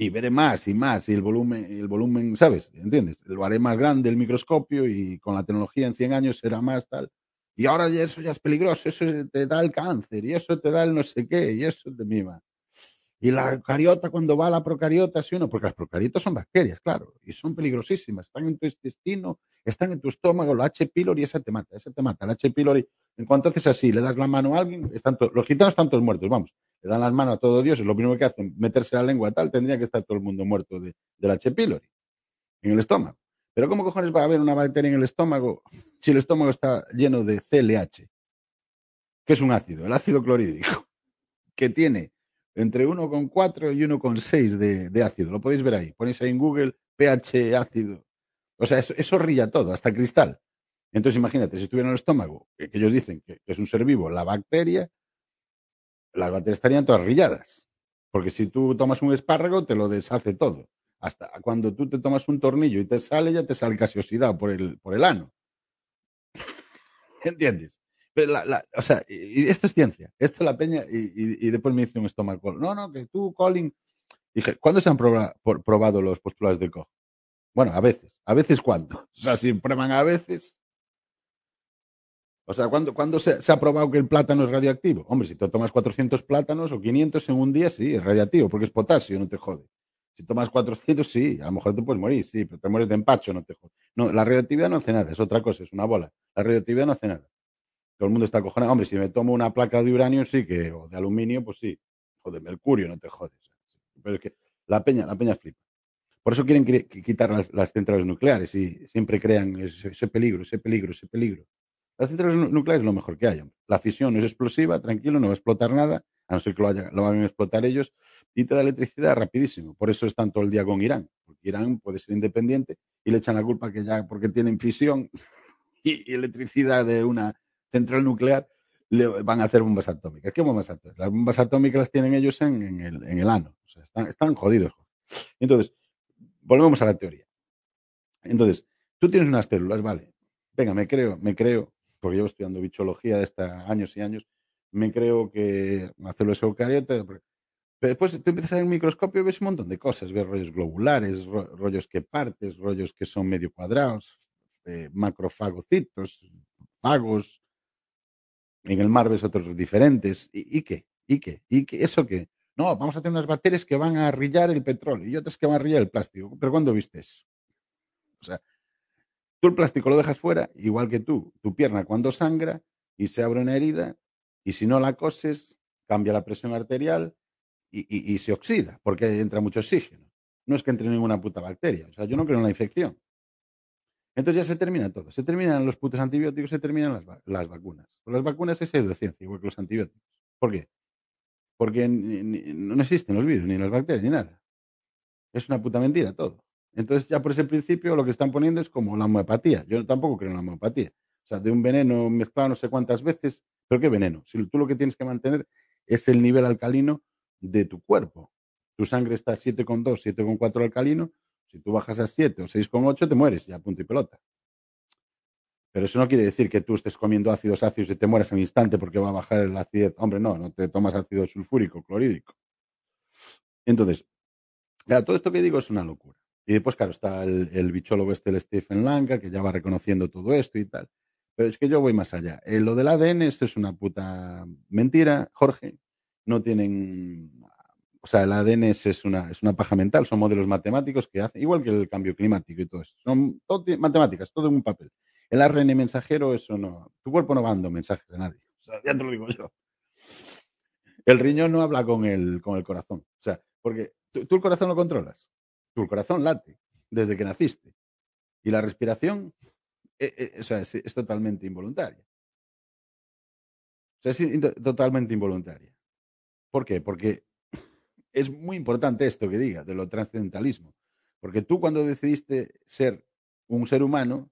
Y veré más y más, y el volumen, el volumen, ¿sabes? ¿Entiendes? Lo haré más grande el microscopio y con la tecnología en 100 años será más tal. Y ahora ya eso ya es peligroso, eso te da el cáncer, y eso te da el no sé qué, y eso te mima. Y la eucariota, cuando va a la procariota, sí o no, porque las procariotas son bacterias, claro, y son peligrosísimas. Están en tu intestino, están en tu estómago, la H. pylori, esa te mata, esa te mata. La H. pylori, en cuanto haces así, le das la mano a alguien, están los gitanos están todos muertos, vamos. Le dan las manos a todo Dios, es lo primero que hacen, meterse la lengua tal, tendría que estar todo el mundo muerto de, de la H. pylori en el estómago. Pero ¿cómo cojones va a haber una bacteria en el estómago si el estómago está lleno de CLH? Que es un ácido, el ácido clorhídrico, que tiene entre 1,4 y 1,6 de, de ácido. Lo podéis ver ahí. Ponéis ahí en Google pH ácido. O sea, eso, rilla todo, hasta cristal. Entonces, imagínate, si estuviera en el estómago, que, ellos dicen que, que, es un ser vivo, la bacteria, las bacterias estarían todas rilladas. Porque si tú tomas un espárrago, te lo deshace todo. Hasta cuando tú te tomas un tornillo y te sale, ya te sale casi oxidado por el, por el ano. ¿Entiendes? La, la, o sea, y esto es ciencia, esto es la peña, y, y, y, después me dice un estómago, no, no, que tú, Colin, dije, ¿cuándo se han probado los postulados de Koch? Bueno, a veces, a veces cuándo, o sea, si prueban a veces, o sea, ¿cuándo, ¿cuándo se, ha probado que el plátano es radioactivo? Hombre, si te tomas 400 plátanos o 500 en un día, sí, es radioactivo, porque es potasio, no te jode. Si tomas 400, sí, a lo mejor te puedes morir, sí, pero te mueres de empacho, no te jodas. No, la radioactividad no hace nada, es otra cosa, es una bola. La radioactividad no hace nada. Todo el mundo está cojonado. Hombre, si me tomo una placa de uranio, sí que, o de aluminio, pues sí. O mercurio, no te jodes. Pero es que la peña, la peña flipa. Por eso quieren quitar las, centrales nucleares y siempre crean ese, peligro, ese peligro, ese peligro. Las centrales nucleares es lo mejor que hay. La fisión es explosiva, tranquilo, no va a explotar nada, a no ser que lo, lo van a explotar ellos, y te da electricidad rapidísimo. Por eso están todo el día con Irán, porque Irán puede ser independiente y le echan la culpa que ya porque tienen fisión y, electricidad de una central nuclear, le van a hacer bombas atómicas. ¿Qué bombas atómicas? Las bombas atómicas las tienen ellos en, el, en el, ano. O sea, están, están jodidos. Entonces, volvemos a la teoría. Entonces, tú tienes unas células, vale. Venga, me creo, me creo, porque llevo estudiando bichología de hasta años y años, me creo que una célula es eucariota. Pero después tú empiezas a ver microscopio y ves un montón de cosas. Ves rollos globulares, rollos que partes, rollos que son medio cuadrados, eh, macrofagocitos, fagos. En el mar ves otros diferentes. ¿Y, qué? ¿Y qué? ¿Y qué? ¿Eso qué? No, vamos a tener unas bacterias que van a rillar el petróleo y otras que van a rillar el plástico. ¿Pero cuándo viste eso? O sea, tú el plástico lo dejas fuera, igual que tú. Tu pierna cuando sangra y se abre una herida, y si no la coses, cambia la presión arterial y, se oxida, porque entra mucho oxígeno. No es que entre ninguna puta bacteria. O sea, yo no creo en la infección. Entonces ya se termina todo. Se terminan los putos antibióticos, se terminan las, las vacunas. las vacunas es pseudociencia, igual que los antibióticos. ¿Por qué? Porque no existen los virus, ni las bacterias, ni nada. Es una puta mentira todo. Entonces, ya por ese principio, lo que están poniendo es como la homeopatía. Yo tampoco creo en la homeopatía. O sea, de un veneno mezclado no sé cuántas veces, pero ¿qué veneno? Si tú lo que tienes que mantener es el nivel alcalino de tu cuerpo. Tu sangre está a 7,2, 7,4 alcalino. Si tú bajas a 7 o 6,8, te mueres ya, punto y pelota. Pero eso no quiere decir que tú estés comiendo ácidos ácidos y te mueras al instante porque va a bajar el acidez. Hombre, no, no te tomas ácido sulfúrico, clorhídrico. Entonces, todo esto que digo es una locura. Y después, claro, está el, bichólogo este, el Stephen Langa, que ya va reconociendo todo esto y tal. Pero es que yo voy más allá. Eh, lo del ADN, esto es una puta mentira, Jorge. No tienen. O sea, el ADN es, una, es una paja mental, son modelos matemáticos que hacen, igual que el cambio climático y todo eso. Son todo, matemáticas, todo en un papel. El ARN mensajero, eso no. Tu cuerpo no dando mensajes a nadie. O sea, ya te lo digo yo. El riñón no habla con el, con el corazón. O sea, porque tú, el corazón lo controlas. Tu corazón late desde que naciste. Y la respiración eh, eh, es, totalmente involuntaria. O sea, es totalmente involuntaria. ¿Por qué? Porque es muy importante esto que diga de lo trascendentalismo. Porque tú cuando decidiste ser un ser humano,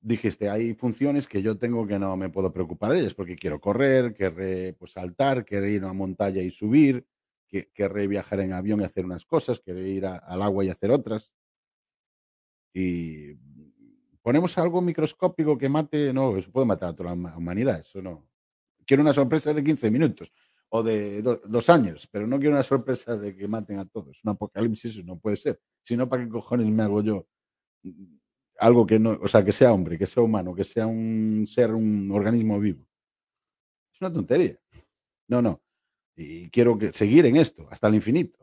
dijiste, hay funciones que yo tengo que no me puedo preocupar de ellas, porque quiero correr, querré pues, saltar, querré ir a una montaña y subir, que, querré viajar en avión y hacer unas cosas, querré ir al agua y hacer otras. Y ponemos algo microscópico que mate, no, eso puede matar a toda la humanidad, eso no. Quiero una sorpresa de 15 minutos o de dos años, pero no quiero una sorpresa de que maten a todos. Un apocalipsis no puede ser. Si no, ¿para qué cojones me hago yo algo que no, o sea, que sea hombre, que sea humano, que sea un ser, un organismo vivo. Es una tontería. No, no. Y quiero seguir en esto hasta el infinito,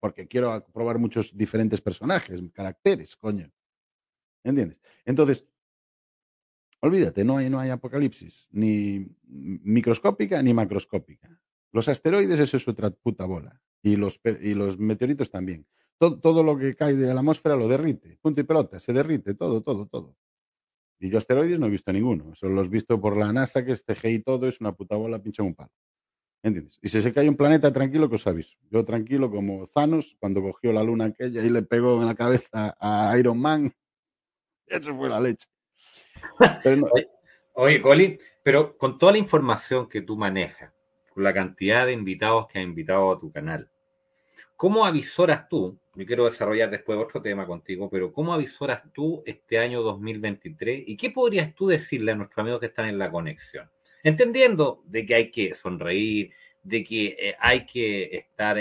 porque quiero probar muchos diferentes personajes, caracteres, coño. ¿Entiendes? Entonces, olvídate, no hay, no hay apocalipsis, ni microscópica ni macroscópica. Los asteroides, eso es otra puta bola. Y los, y los meteoritos también. Todo, lo que cae de la atmósfera lo derrite, punto y pelota, se derrite, todo, todo, todo. Y yo asteroides no he visto ninguno, solo los he visto por la NASA, que es CGI todo, es una puta bola, pincha un palo. ¿Entiendes? Y si se cae un planeta, tranquilo que os aviso. Yo tranquilo como Thanos, cuando cogió la luna aquella y le pegó en la cabeza a Iron Man, eso fue la leche. Oye, Colin, pero con toda la información que tú manejas, con la cantidad de invitados que has invitado a tu canal, ¿cómo avisoras tú yo quiero desarrollar después otro tema contigo, pero ¿cómo avisoras tú este año 2023 y qué podrías tú decirle a nuestros amigos que están en la conexión? Entendiendo de que hay que sonreír, de que eh, hay que estar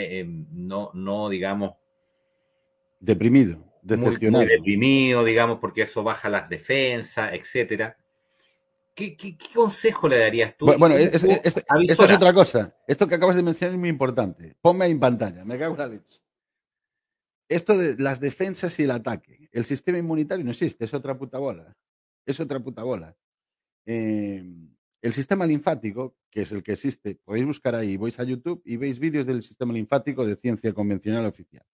no, no, digamos... Deprimido, decepcionado. Muy, deprimido, digamos, porque eso baja las defensas, etcétera. ¿Qué, consejo le darías tú? Bueno, esto es otra cosa. Esto que acabas de mencionar es muy importante. Ponme en pantalla, me cago en la leche. esto de las defensas y el ataque. El sistema inmunitario no existe, es otra puta bola. Es otra puta bola. Em, el sistema linfático, que es el que existe, podéis buscar ahí, vais a YouTube y veis vídeos del sistema linfático de ciencia convencional oficial.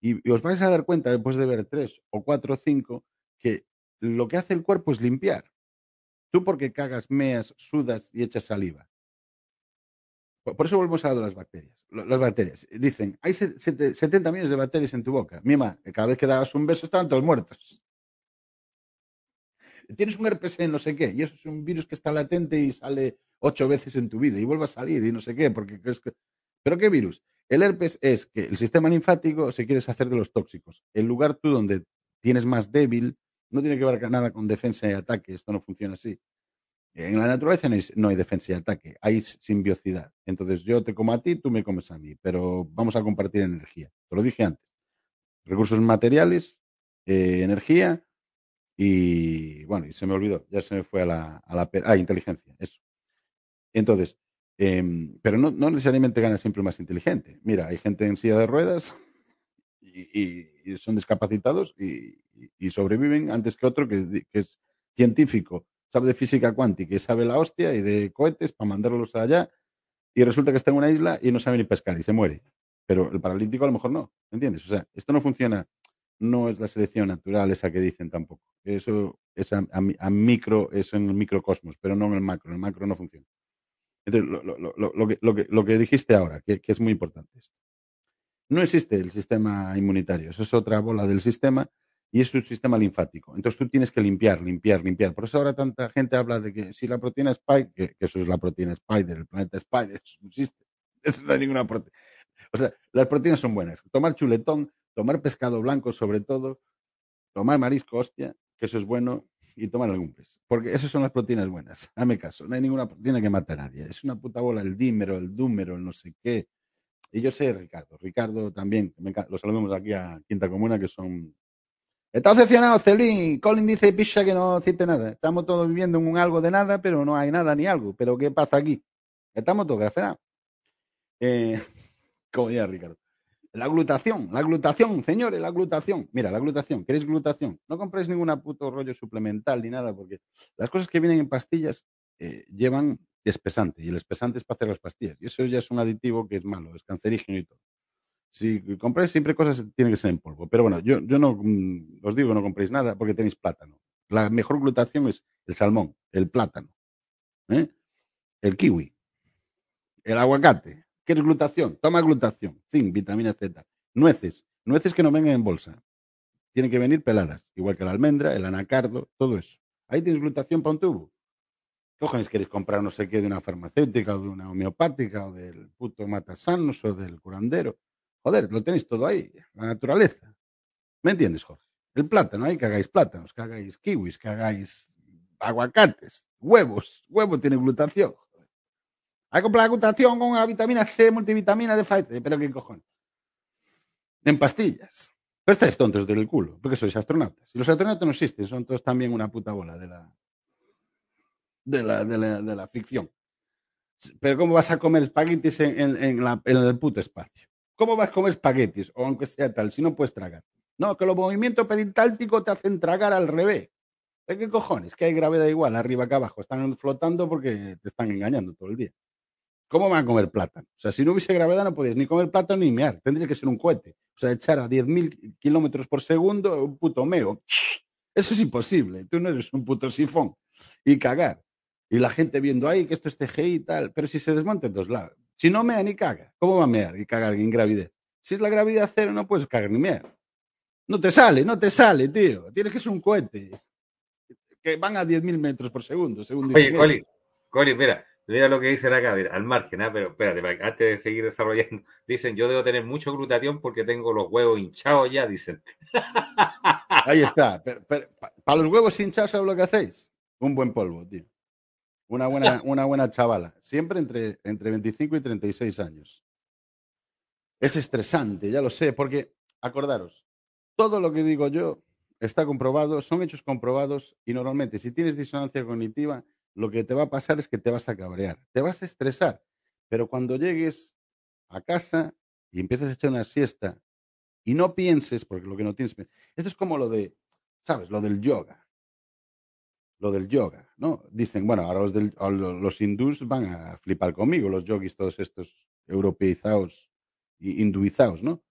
Y, y, os vais a dar cuenta, después de ver tres o cuatro o cinco, que lo que hace el cuerpo es limpiar. Tú porque cagas, meas, sudas y echas saliva. Por eso volvemos a hablar de las bacterias. Las bacterias. Dicen, hay 70 millones de bacterias en tu boca. Mima, cada vez que dabas un beso estaban todos muertos. Tienes un herpes en no sé qué, y eso es un virus que está latente y sale ocho veces en tu vida y vuelve a salir y no sé qué, porque que... ¿Pero qué virus? El herpes es que el sistema linfático se quiere deshacer de los tóxicos. El lugar tú donde tienes más débil no tiene que ver nada con defensa y ataque, esto no funciona así. En la naturaleza no hay, defensa y ataque, hay simbiocidad. Entonces yo te como a ti, tú me comes a mí, pero vamos a compartir energía. Te lo dije antes. Recursos materiales, eh, energía y, bueno, y se me olvidó, ya se me fue a la, a la ah, inteligencia, eso. Entonces, em, pero no, necesariamente gana siempre más inteligente. Mira, hay gente en silla de ruedas y, son discapacitados y, sobreviven antes que otro que es científico sabe de física cuántica y sabe la hostia y de cohetes para mandarlos allá y resulta que está en una isla y no sabe ni pescar y se muere. Pero el paralítico a lo mejor no, ¿entiendes? O sea, esto no funciona, no es la selección natural esa que dicen tampoco. Eso es a, micro, es en el microcosmos, pero no en el macro. En el macro no funciona. Entonces, lo, que, lo que, dijiste ahora, que, que es muy importante. Esto. No existe el sistema inmunitario, eso es otra bola del sistema y es un sistema linfático. Entonces tú tienes que limpiar, limpiar, limpiar. Por eso ahora tanta gente habla de que si la proteína Spike, que, eso es la proteína Spider, el planeta Spider, eso no existe. Eso no hay ninguna proteína. O sea, las proteínas son buenas. Tomar chuletón, tomar pescado blanco sobre todo, tomar marisco, hostia, que eso es bueno, y tomar legumbres. Porque esas son las proteínas buenas. Hazme caso, no hay ninguna proteína que mate a nadie. Es una puta bola el dímero, el dúmero, el no sé qué. Y yo sé Ricardo. Ricardo también, los saludamos aquí a Quinta Comuna, que son Está obsesionado Celín. Colin dice picha que no existe nada. Estamos todos viviendo en un algo de nada, pero no hay nada ni algo. Pero ¿qué pasa aquí? Estamos todos grafeados. Eh, como decía Ricardo. La glutación, la glutación, señores, la glutación. Mira, la glutación. ¿Queréis glutación? No compréis ninguna puto rollo suplemental ni nada, porque las cosas que vienen en pastillas eh, llevan espesante y el espesante es para hacer las pastillas. Y eso ya es un aditivo que es malo, es cancerígeno y todo. Si compráis siempre cosas, tiene que ser en polvo. Pero bueno, yo, yo no mm, os digo no compréis nada porque tenéis plátano. La mejor glutación es el salmón, el plátano, ¿eh? el kiwi, el aguacate. ¿Quieres glutación? Toma glutación, zinc, vitamina Z. Nueces, nueces que no vengan en bolsa. Tienen que venir peladas, igual que la almendra, el anacardo, todo eso. Ahí tienes glutación para un tubo. Cojones queréis comprar no sé qué de una farmacéutica o de una homeopática o del puto matasanos o del curandero. Joder, lo tenéis todo ahí, la naturaleza. ¿Me entiendes, Jorge? El plátano, ahí que hagáis plátanos, que hagáis kiwis, que hagáis aguacates, huevos. Huevo tiene glutación. Hay que comprar glutación con una vitamina C, multivitamina de Pfizer. Pero qué cojones. En pastillas. Pero estáis tontos del culo, porque sois astronautas. Y los astronautas no existen, son todos también una puta bola de la, de la, de la, ficción. Pero ¿cómo vas a comer espaguetis en, en el puto espacio? ¿Cómo vas a comer espaguetis? O aunque sea tal, si no puedes tragar. No, que los movimientos peristálticos te hacen tragar al revés. ¿Qué cojones? Que hay gravedad igual, arriba que abajo. Están flotando porque te están engañando todo el día. ¿Cómo van a comer plátano? O sea, si no hubiese gravedad no podías ni comer plátano ni mear. Tendría que ser un cohete. O sea, echar a 10.000 kilómetros por segundo un puto meo. Eso es imposible. Tú no eres un puto sifón. Y cagar. Y la gente viendo ahí que esto es TGI y tal. Pero si se desmonta en dos lados. Si no mea ni caga, ¿cómo va a mear y cagar en gravidez? Si es la gravidad cero, no puedes cagar ni mear. No te sale, no te sale, tío. Tienes que ser un cohete. Que van a 10.000 metros por segundo. Según Oye, Coli, Coli, mira, mira lo que dicen acá, mira, al margen, ¿ah? pero espérate, antes de seguir desarrollando, dicen, yo debo tener mucho glutatión porque tengo los huevos hinchados ya, dicen. Ahí está. para los huevos hinchados, ¿sabes lo que hacéis? Un buen polvo, tío. Una buena, una buena chavala. Siempre entre, entre 25 y 36 años. Es estresante, ya lo sé, porque acordaros, todo lo que digo yo está comprobado, son hechos comprobados y normalmente si tienes disonancia cognitiva, lo que te va a pasar es que te vas a cabrear, te vas a estresar. Pero cuando llegues a casa y empiezas a echar una siesta y no pienses, porque lo que no tienes... Esto es como lo de, ¿sabes? Lo del yoga. Lo del yoga, ¿no? Dicen, bueno, ahora los, del, los hindús van a flipar conmigo, los yogis, todos estos europeizados y hinduizados, ¿no?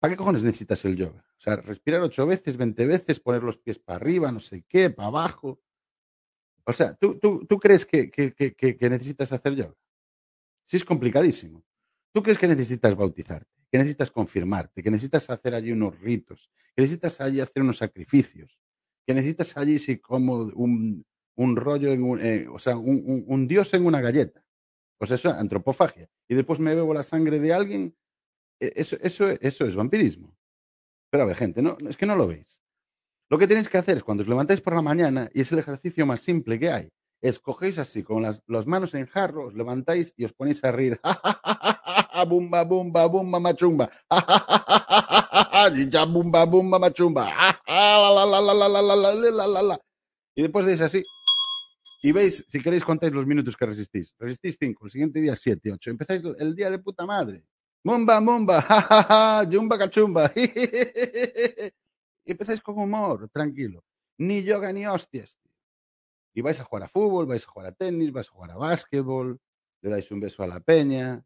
¿Para qué cojones necesitas el yoga? O sea, respirar ocho veces, veinte veces, poner los pies para arriba, no sé qué, para abajo. O sea, ¿tú, tú, tú crees que, que, que, necesitas hacer yoga? Sí, es complicadísimo. ¿Tú crees que necesitas bautizarte? Que necesitas confirmarte, que necesitas hacer allí unos ritos, que necesitas allí hacer unos sacrificios, que necesitas allí sí, como un, un rollo, en un, eh, o sea, un, un, dios en una galleta. Pues eso, antropofagia. Y después me bebo la sangre de alguien e, eso, eso, eso es vampirismo. Pero a ver, gente, no, es que no lo veis. Lo que tenéis que hacer es cuando os levantáis por la mañana, y es el ejercicio más simple que hay, es cogéis así con las, manos en jarro, os levantáis y os ponéis a reír. bumba, bumba, bumba, machumba. ya, bumba, bumba, machumba. Y después deis así. Y veis, si queréis contáis los minutos que resistís. Resistís cinco, el siguiente día siete, ocho. Empezáis el día de puta madre. Mumba, mumba, jajaja, yumba, cachumba. y empezáis con humor, tranquilo. Ni yoga ni hostias. Y vais a jugar a fútbol, vais a jugar a tenis, vais a jugar a básquetbol, le dais un beso a la peña.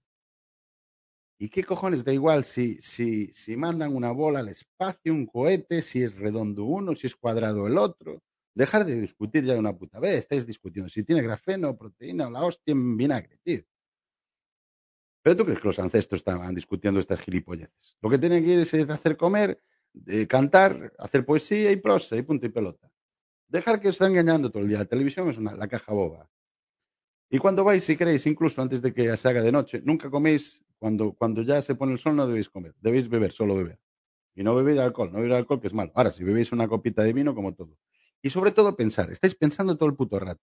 ¿Y qué cojones da igual si, si, si mandan una bola al espacio, un cohete, si es redondo uno, si es cuadrado el otro? Dejar de discutir ya de una puta vez. Estáis discutiendo si tiene grafeno, proteína o la hostia en vinagre, tío. Pero tú crees que los ancestros estaban discutiendo estas gilipolleces. Lo que tienen que ir es hacer comer, cantar, hacer poesía y prosa y punto y pelota. Dejar que os está engañando todo el día. La televisión es una, la caja boba. Y cuando vais, si queréis, incluso antes de que se haga de noche, nunca coméis, cuando, cuando ya se pone el sol no debéis comer, debéis beber, solo beber. Y no beber alcohol, no beber alcohol que es malo. Ahora, si bebéis una copita de vino, como todo. Y sobre todo pensar, estáis pensando todo el puto rato.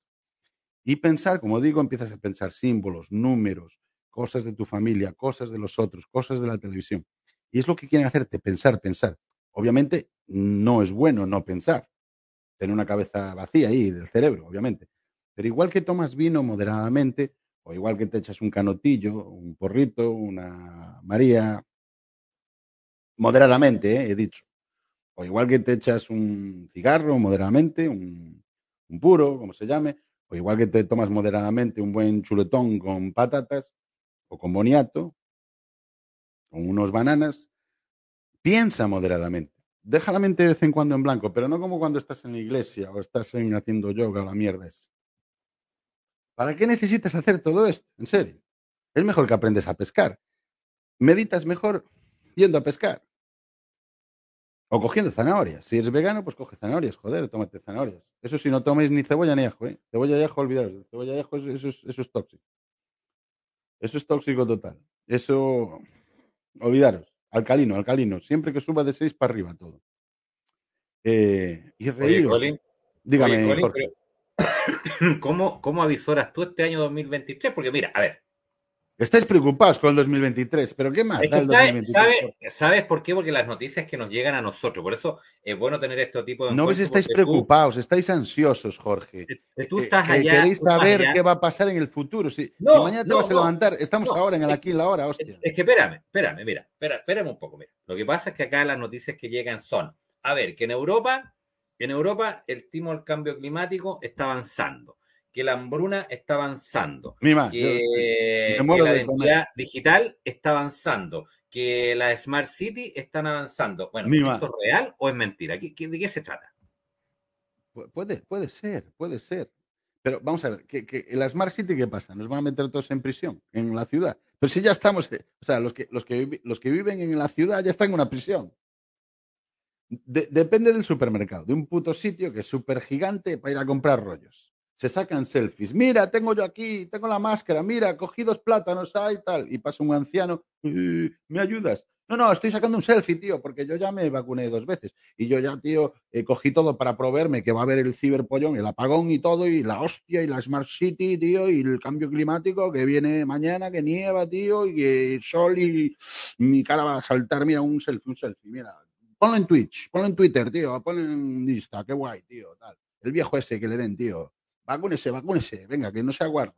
Y pensar, como digo, empiezas a pensar símbolos, números, cosas de tu familia, cosas de los otros, cosas de la televisión. Y es lo que quieren hacerte, pensar, pensar. Obviamente no es bueno no pensar, tener una cabeza vacía ahí del cerebro, obviamente. Pero igual que tomas vino moderadamente, o igual que te echas un canotillo, un porrito, una María, moderadamente, ¿eh? he dicho. O igual que te echas un cigarro moderadamente, un, un puro, como se llame, o igual que te tomas moderadamente un buen chuletón con patatas, con boniato, con unos bananas, piensa moderadamente. Deja la mente de vez en cuando en blanco, pero no como cuando estás en la iglesia o estás en haciendo yoga o la mierda es. ¿Para qué necesitas hacer todo esto? En serio. Es mejor que aprendes a pescar. Meditas mejor yendo a pescar. O cogiendo zanahorias. Si eres vegano, pues coge zanahorias. Joder, tómate zanahorias. Eso si no tomes ni cebolla ni ajo. ¿eh? Cebolla y ajo, olvidaros. Cebolla y ajo, eso es tóxico. Eso es tóxico total. Eso, olvidaros. Alcalino, alcalino. Siempre que suba de 6 para arriba todo. Eh, y reír. Dígame, ¿cómo, ¿Cómo avisoras tú este año 2023? Porque mira, a ver, Estáis preocupados con el 2023, pero ¿qué más? ¿sabes, por qué? Porque las noticias que nos llegan a nosotros, por eso es bueno tener este tipo de... No ves, estáis preocupados, estáis ansiosos, Jorge. Tú estás allá, queréis saber qué va a pasar en el futuro. Si, mañana te vas a levantar, estamos ahora en el aquí y la hora, hostia. Es que espérame, espérame, mira, espérame un poco, mira. Lo que pasa es que acá las noticias que llegan son, a ver, que en Europa, en Europa el timo al cambio climático está avanzando que la hambruna está avanzando, que, la identidad digital está avanzando, que la Smart City están avanzando. Bueno, ¿esto es real o es mentira? ¿De qué se trata? puede, puede ser, puede ser. Pero vamos a ver, que, la Smart City, ¿qué pasa? ¿Nos van a meter todos en prisión, en la ciudad? Pero si ya estamos, eh, o sea, los que, los que, los que viven en la ciudad ya están en una prisión. depende del supermercado, de un puto sitio que es súper gigante para ir a comprar rollos se sacan selfies. Mira, tengo yo aquí, tengo la máscara, mira, cogí dos plátanos, ahí tal. Y pasa un anciano, ¿me ayudas? No, no, estoy sacando un selfie, tío, porque yo ya me vacuné dos veces. Y yo ya, tío, eh, cogí todo para proveerme que va a haber el ciberpollón, el apagón y todo, y la hostia, y la Smart City, tío, y el cambio climático que viene mañana, que nieva, tío, y que sol y mi cara va a saltar. Mira, un selfie, un selfie, mira. Ponlo en Twitch, ponlo en Twitter, tío, ponlo en Insta, qué guay, tío, tal. El viejo ese que le den, tío vacúnese, vacúnese, venga, que no sea guarro.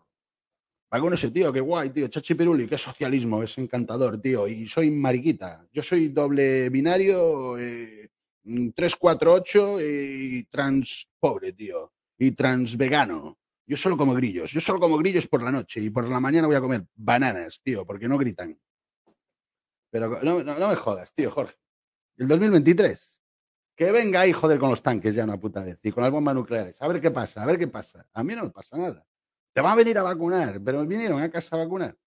ese tío, qué guay, tío. Chachi Piruli, qué socialismo, es encantador, tío. Y soy mariquita. Yo soy doble binario, eh, 348 y trans pobre, tío. Y trans vegano. Yo solo como grillos. Yo solo como grillos por la noche y por la mañana voy a comer bananas, tío, porque no gritan. Pero no, no, me jodas, tío, Jorge. El 2023. Que venga ahí, joder, con los tanques ya una puta vez y con las bombas nucleares. A ver qué pasa, a ver qué pasa. A mí no me pasa nada. Te van a venir a vacunar, pero vinieron a casa a vacunar.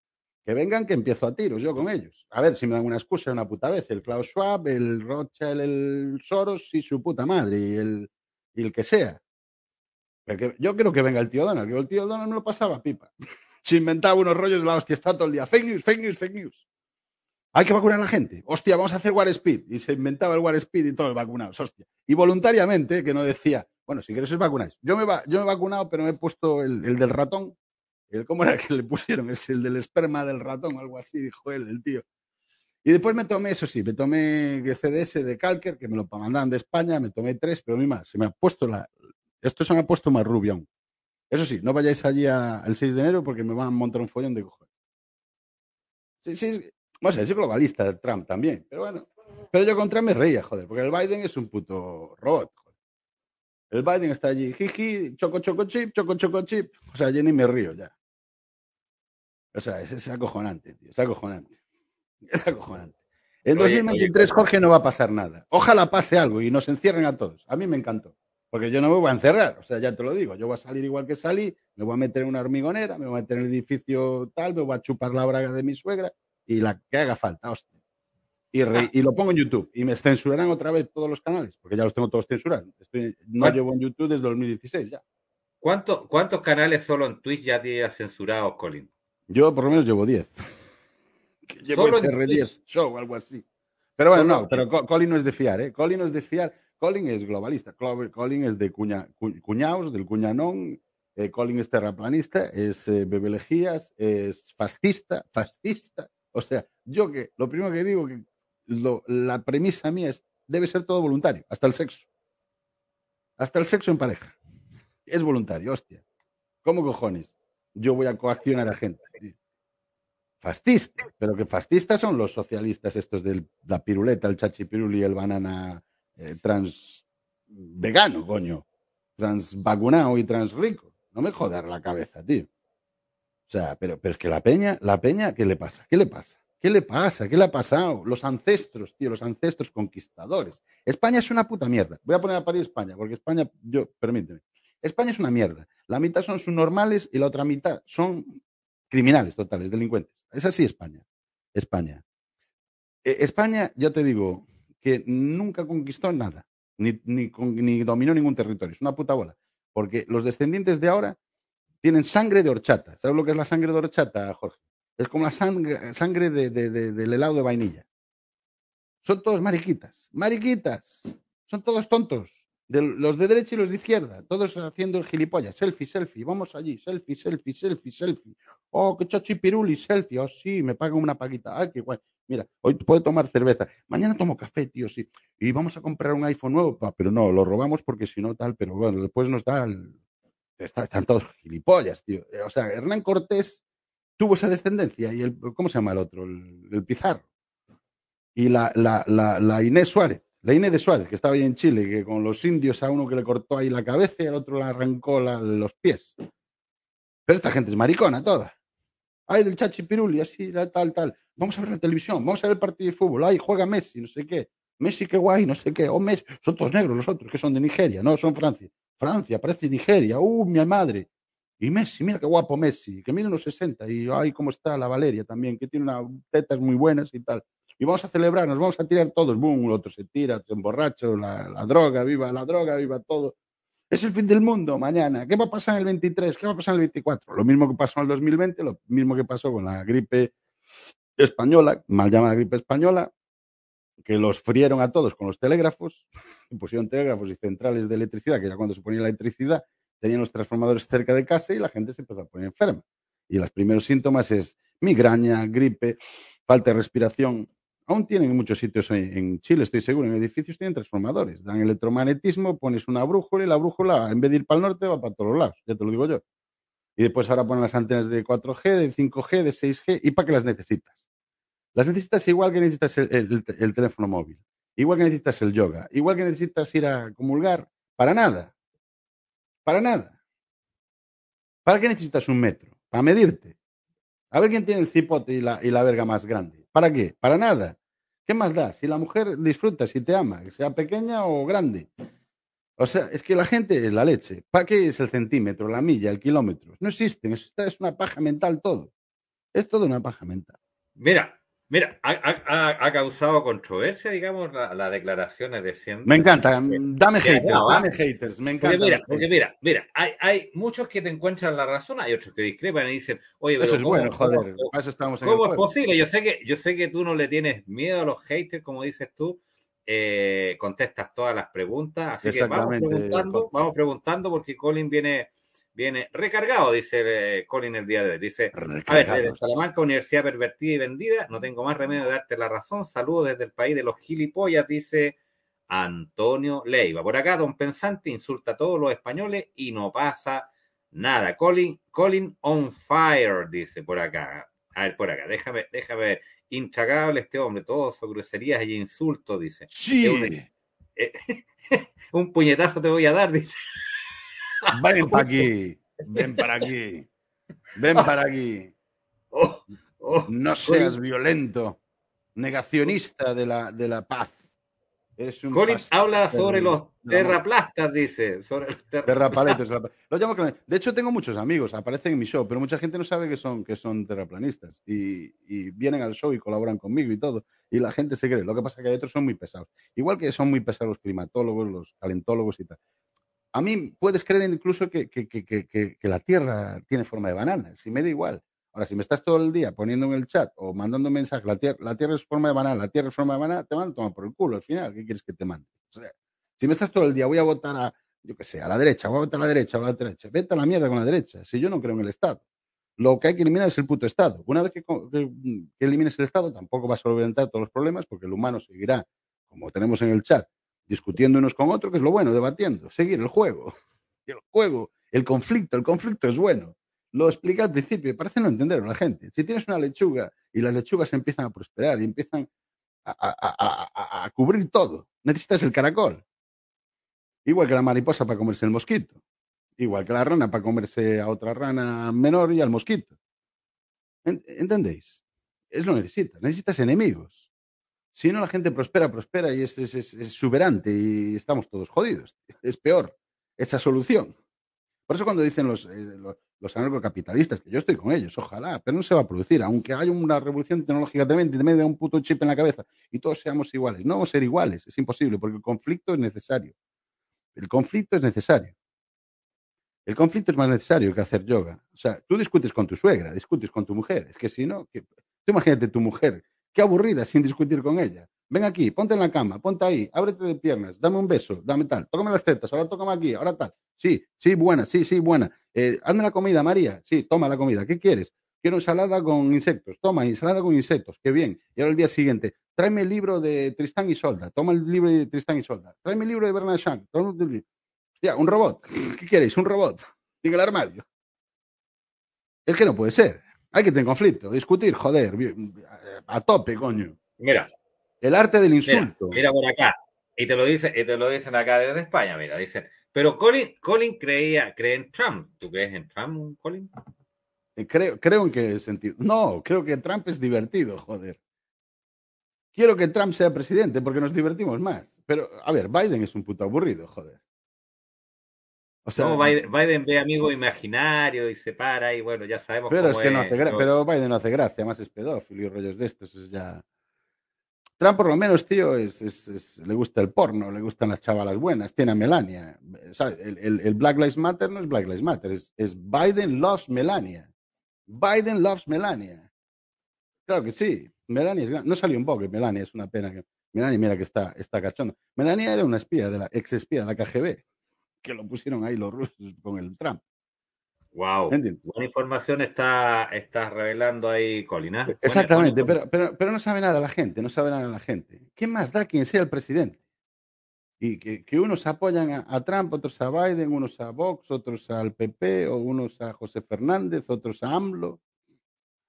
Que vengan, que empiezo a tiros yo con ellos. A ver si me dan una excusa una puta vez. El Klaus Schwab, el Rothschild, el Soros y su puta madre y el, y el que sea. Porque yo creo que venga el tío Donald, que el tío Donald me lo pasaba pipa. Se inventaba unos rollos de la hostia, está todo el día. Fake news, fake news, fake news. Hay que vacunar a la gente. Hostia, vamos a hacer War Speed. Y se inventaba el War Speed y todos vacunados. Hostia. Y voluntariamente, que no decía, bueno, si quieres os vacunáis. Yo me, yo me he vacunado, pero me he puesto el, del ratón. El, ¿Cómo era que le pusieron? Es el del esperma del ratón, algo así, dijo él, el tío. Y después me tomé, eso sí, me tomé CDS de Calker, que me lo mandaban de España, me tomé tres, pero mima, se me ha puesto la. Esto se me ha puesto más rubio aún. Eso sí, no vayáis allí al 6 de enero porque me van a montar un follón de cojones. Sí, sí, bueno, es globalista Trump también, pero bueno. Pero yo con Trump me reía, joder, porque el Biden es un puto robot. Joder. El Biden está allí, jiji, choco, choco, chip, choco, choco, chip. O sea, yo ni me río ya. O sea, es, acojonante, tío, es acojonante. Es acojonante. En 2023, Jorge, no va a pasar nada. Ojalá pase algo y nos encierren a todos. A mí me encantó. Porque yo no me voy a encerrar, o sea, ya te lo digo, yo voy a salir igual que salí, me voy a meter en una hormigonera, me voy a meter en el edificio tal, me voy a chupar la braga de mi suegra y la que haga falta, hostia. Y, y, lo pongo en YouTube. Y me censurarán otra vez todos los canales, porque ya los tengo todos censurados. no llevo en YouTube desde 2016 ya. ¿Cuántos canales solo en Twitch ya tienes censurados, Colin? Yo por lo menos llevo 10. Llevo el CR10 show o algo así. Pero bueno, no, pero Colin no es de fiar, ¿eh? Colin no es de fiar. Colin es globalista. Colin es de cuña, cuñaos, del cuñanón. Eh, Colin es terraplanista, es eh, bebelejías, es fascista, fascista. O sea, yo que lo primero que digo que la premisa mía es debe ser todo voluntario, hasta el sexo. Hasta el sexo en pareja. Es voluntario, hostia. ¿Cómo cojones? Yo voy a coaccionar a gente. Fascista. Pero que fascistas son los socialistas estos de la piruleta, el chachipiruli el banana eh, trans vegano, coño. Trans vacunado y trans rico. No me jodas la cabeza, tío. O sea, pero, pero es que la peña, la peña, ¿qué le pasa? ¿Qué le pasa? ¿Qué le pasa? ¿Qué le ha pasado? Los ancestros, tío, los ancestros conquistadores. España es una puta mierda. Voy a poner a parir España, porque España, yo, permíteme. España es una mierda. La mitad son subnormales y la otra mitad son criminales totales, delincuentes. Es así España. España. Eh, España, ya te digo, que nunca conquistó nada, ni, ni dominó ningún territorio. Es una puta bola. Porque los descendientes de ahora tienen sangre de horchata. ¿Sabes lo que es la sangre de horchata, Jorge? Es como la sangre, sangre de, del helado de vainilla. Son todos mariquitas. Mariquitas. Son todos tontos. De, los de derecha y los de izquierda. Todos haciendo el gilipollas. Selfie, selfie. Vamos allí. Selfie, selfie, selfie, selfie. Oh, qué chachi piruli, selfie. Oh, sí, me pagan una paguita. Ay, qué guay. Mira, hoy puedo tomar cerveza. Mañana tomo café, tío, sí. Y vamos a comprar un iPhone nuevo. pero no, lo robamos porque si no, tal. Pero bueno, después nos da el, están todos gilipollas, tío. Eh, o sea, Hernán Cortés tuvo esa descendencia y el, ¿cómo se llama el otro? El, Pizarro. Y la, la, la, Inés Suárez, la Inés de Suárez, que estaba ahí en Chile, que con los indios a uno que le cortó ahí la cabeza y al otro le arrancó los pies. Pero esta gente es maricona toda. Ay, del Chachi Piruli, así, tal, tal. Vamos a ver la televisión, vamos a ver el partido de fútbol. Ay, juega Messi, no sé qué. Messi, qué guay, no sé qué. Oh, Messi. Son todos negros los otros, que son de Nigeria, no, son Francia. Francia, parece Nigeria, ¡uh, mi madre! Y Messi, mira qué guapo Messi, que mide unos 60 y ay, cómo está la Valeria también, que tiene unas tetas muy buenas y tal. Y vamos a celebrar, nos vamos a tirar todos, boom, el otro se tira, se emborracho, la, la droga, viva la droga, viva todo. Es el fin del mundo mañana. ¿Qué va a pasar en el 23? ¿Qué va a pasar en el 24? Lo mismo que pasó en el 2020, lo mismo que pasó con la gripe española, mal llamada gripe española, que los frieron a todos con los telégrafos, pusieron telégrafos y centrales de electricidad, que era cuando se ponía la electricidad, tenían los transformadores cerca de casa y la gente se empezó a poner enferma. Y los primeros síntomas es migraña, gripe, falta de respiración. Aún tienen muchos sitios en Chile, estoy seguro, en edificios tienen transformadores. Dan electromagnetismo, pones una brújula y la brújula, en vez de ir para el norte, va para todos lados. Ya te lo digo yo. Y después ahora ponen las antenas de 4G, de 5G, de 6G. ¿Y para qué las necesitas? Las necesitas igual que necesitas el, teléfono móvil, igual que necesitas el yoga, igual que necesitas ir a comulgar. Para nada. Para nada. ¿Para qué necesitas un metro? Para medirte. A ver quién tiene el cipote y la, y la verga más grande. ¿Para qué? Para nada. ¿Qué más da? Si la mujer disfruta, si te ama, que sea pequeña o grande. O sea, es que la gente es la leche. ¿Para qué es el centímetro, la milla, el kilómetro? No existen. Es una paja mental todo. Es todo una paja mental. Mira, mira, ha, causado controversia, digamos, las la declaraciones de siempre. Me encanta. Dame haters, dame haters. Me encanta. mira, porque mira, mira, hay, hay, muchos que te encuentran la razón, hay otros que discrepan y dicen, oye, pero eso es bueno, joder. eso estamos ¿Cómo es posible? Yo sé que, yo sé que tú no le tienes miedo a los haters, como dices tú eh, contestas todas las preguntas. Así que vamos preguntando, vamos preguntando porque Colin viene, viene recargado, dice eh, Colin el día de hoy. Dice, a ver, desde Salamanca, Universidad Pervertida y Vendida, no tengo más remedio de darte la razón. Saludos desde el país de los gilipollas, dice Antonio Leiva. Por acá, don Pensante insulta a todos los españoles y no pasa nada. Colin, Colin on fire, dice por acá. A ver, por acá, déjame, déjame ver. Intragable este hombre, todo son groserías y insultos, dice. Sí. Eh, un, puñetazo te voy a dar, dice. Ven para aquí, ven para aquí, ven para aquí. No seas violento, negacionista de la, de la paz. Colin habla sobre los terraplastas, dice. Sobre los terrapaletes. De hecho, tengo muchos amigos, aparecen en mi show, pero mucha gente no sabe que son, que son terraplanistas. Y, vienen al show y colaboran conmigo y todo. Y la gente se cree. Lo que pasa es que hay otros son muy pesados. Igual que son muy pesados los climatólogos, los calentólogos y tal. A mí puedes creer incluso que, que la Tierra tiene forma de banana. Si me da igual. Ahora, si me estás todo el día poniendo en el chat o mandando mensajes, la tierra, la tierra es forma de banana, la tierra es forma de banana, te mando toma por el culo al final. ¿Qué quieres que te mande? O sea, si me estás todo el día, voy a votar a, yo qué sé, a la derecha, voy a votar a la derecha, a la derecha. Vete a la mierda con la derecha. Si yo no creo en el Estado. Lo que hay que eliminar es el puto Estado. Una vez que, elimines el Estado, tampoco vas a solventar todos los problemas porque el humano seguirá, como tenemos en el chat, discutiendo unos con otros, que es lo bueno, debatiendo, seguir el juego. El juego, el conflicto, el conflicto es bueno. Lo explica al principio y parece no entenderlo la gente. Si tienes una lechuga y las lechugas empiezan a prosperar y empiezan a, cubrir todo, necesitas el caracol. Igual que la mariposa para comerse el mosquito. Igual que la rana para comerse a otra rana menor y al mosquito. ¿Entendéis? Es lo necesitas. Necesitas enemigos. Si no, la gente prospera, prospera y es, exuberante y estamos todos jodidos. Es peor esa solución. Por eso cuando dicen los, eh, anarcocapitalistas, que yo estoy con ellos, ojalá, pero no se va a producir, aunque haya una revolución tecnológica tremenda y te media un puto chip en la cabeza y todos seamos iguales. No vamos a ser iguales, es imposible, porque el conflicto es necesario. El conflicto es necesario. El conflicto es más necesario que hacer yoga. O sea, tú discutes con tu suegra, discutes con tu mujer. Es que si no, tú imagínate tu mujer, qué aburrida sin discutir con ella. Ven aquí, ponte en la cama, ponte ahí, ábrete de piernas, dame un beso, dame tal, tócame las tetas, ahora tócame aquí, ahora tal. Sí, sí, buena, sí, sí, buena. Eh, hazme la comida, María. Sí, toma la comida. ¿Qué quieres? Quiero ensalada con insectos. Toma, ensalada con insectos. Qué bien. Y ahora el día siguiente, tráeme el libro de Tristán y Solda. Toma el libro de Tristán y Solda. Tráeme el libro de Bernard Shaw. Hostia, un robot. ¿Qué queréis? Un robot. En el armario. Es que no puede ser. Hay que tener conflicto, discutir, joder, a tope, coño. Mira. El arte del insulto. Mira, por acá. Y te lo dicen, y te lo dicen acá desde España, mira, dicen, pero Colin, Colin creía, cree en Trump. ¿Tú crees en Trump, Colin? Eh, creo, creo en qué sentido. No, creo que Trump es divertido, joder. Quiero que Trump sea presidente porque nos divertimos más. Pero, a ver, Biden es un puto aburrido, joder. O sea, no, Biden, ve amigo imaginario y se para y bueno, ya sabemos pero es que no hace Pero Biden no hace gracia, más es pedófilo y rollos de estos, es ya... Trump, por lo menos, tío, es, le gusta el porno, le gustan las chavalas buenas, tiene a Melania. El, Black Lives Matter no es Black Lives Matter, es, Biden loves Melania. Biden loves Melania. Claro que sí, Melania es No salió un poco, Melania es una pena. que Melania, mira que está, está cachonda. Melania era una espía, de la ex espía de la KGB, que lo pusieron ahí los rusos con el Trump. Wow. Buena información está, está revelando ahí Colina. ¿ah? Exactamente, pero, pero, pero no sabe nada la gente, no sabe nada la gente. ¿Qué más da quien sea el presidente? Y que, unos apoyan a, Trump, otros a Biden, unos a Vox, otros al PP, o unos a José Fernández, otros a AMLO.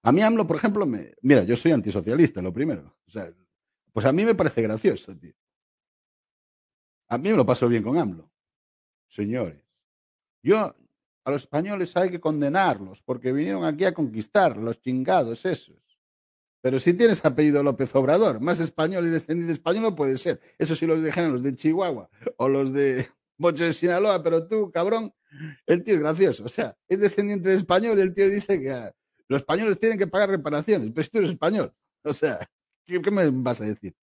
A mí AMLO, por ejemplo, me... mira, yo soy antisocialista, lo primero. O sea, pues a mí me parece gracioso, tío. A mí me lo paso bien con AMLO. Señores, yo a los españoles hay que condenarlos porque vinieron aquí a conquistar, los chingados esos. Pero si tienes apellido López Obrador, más español y descendiente español no puede ser. Eso sí los dejan los de Chihuahua o los de Mocho de Sinaloa, pero tú, cabrón, el tío es gracioso. O sea, es descendiente de español y el tío dice que ah, los españoles tienen que pagar reparaciones, pero si tú eres español. O sea, ¿qué, me vas a decir?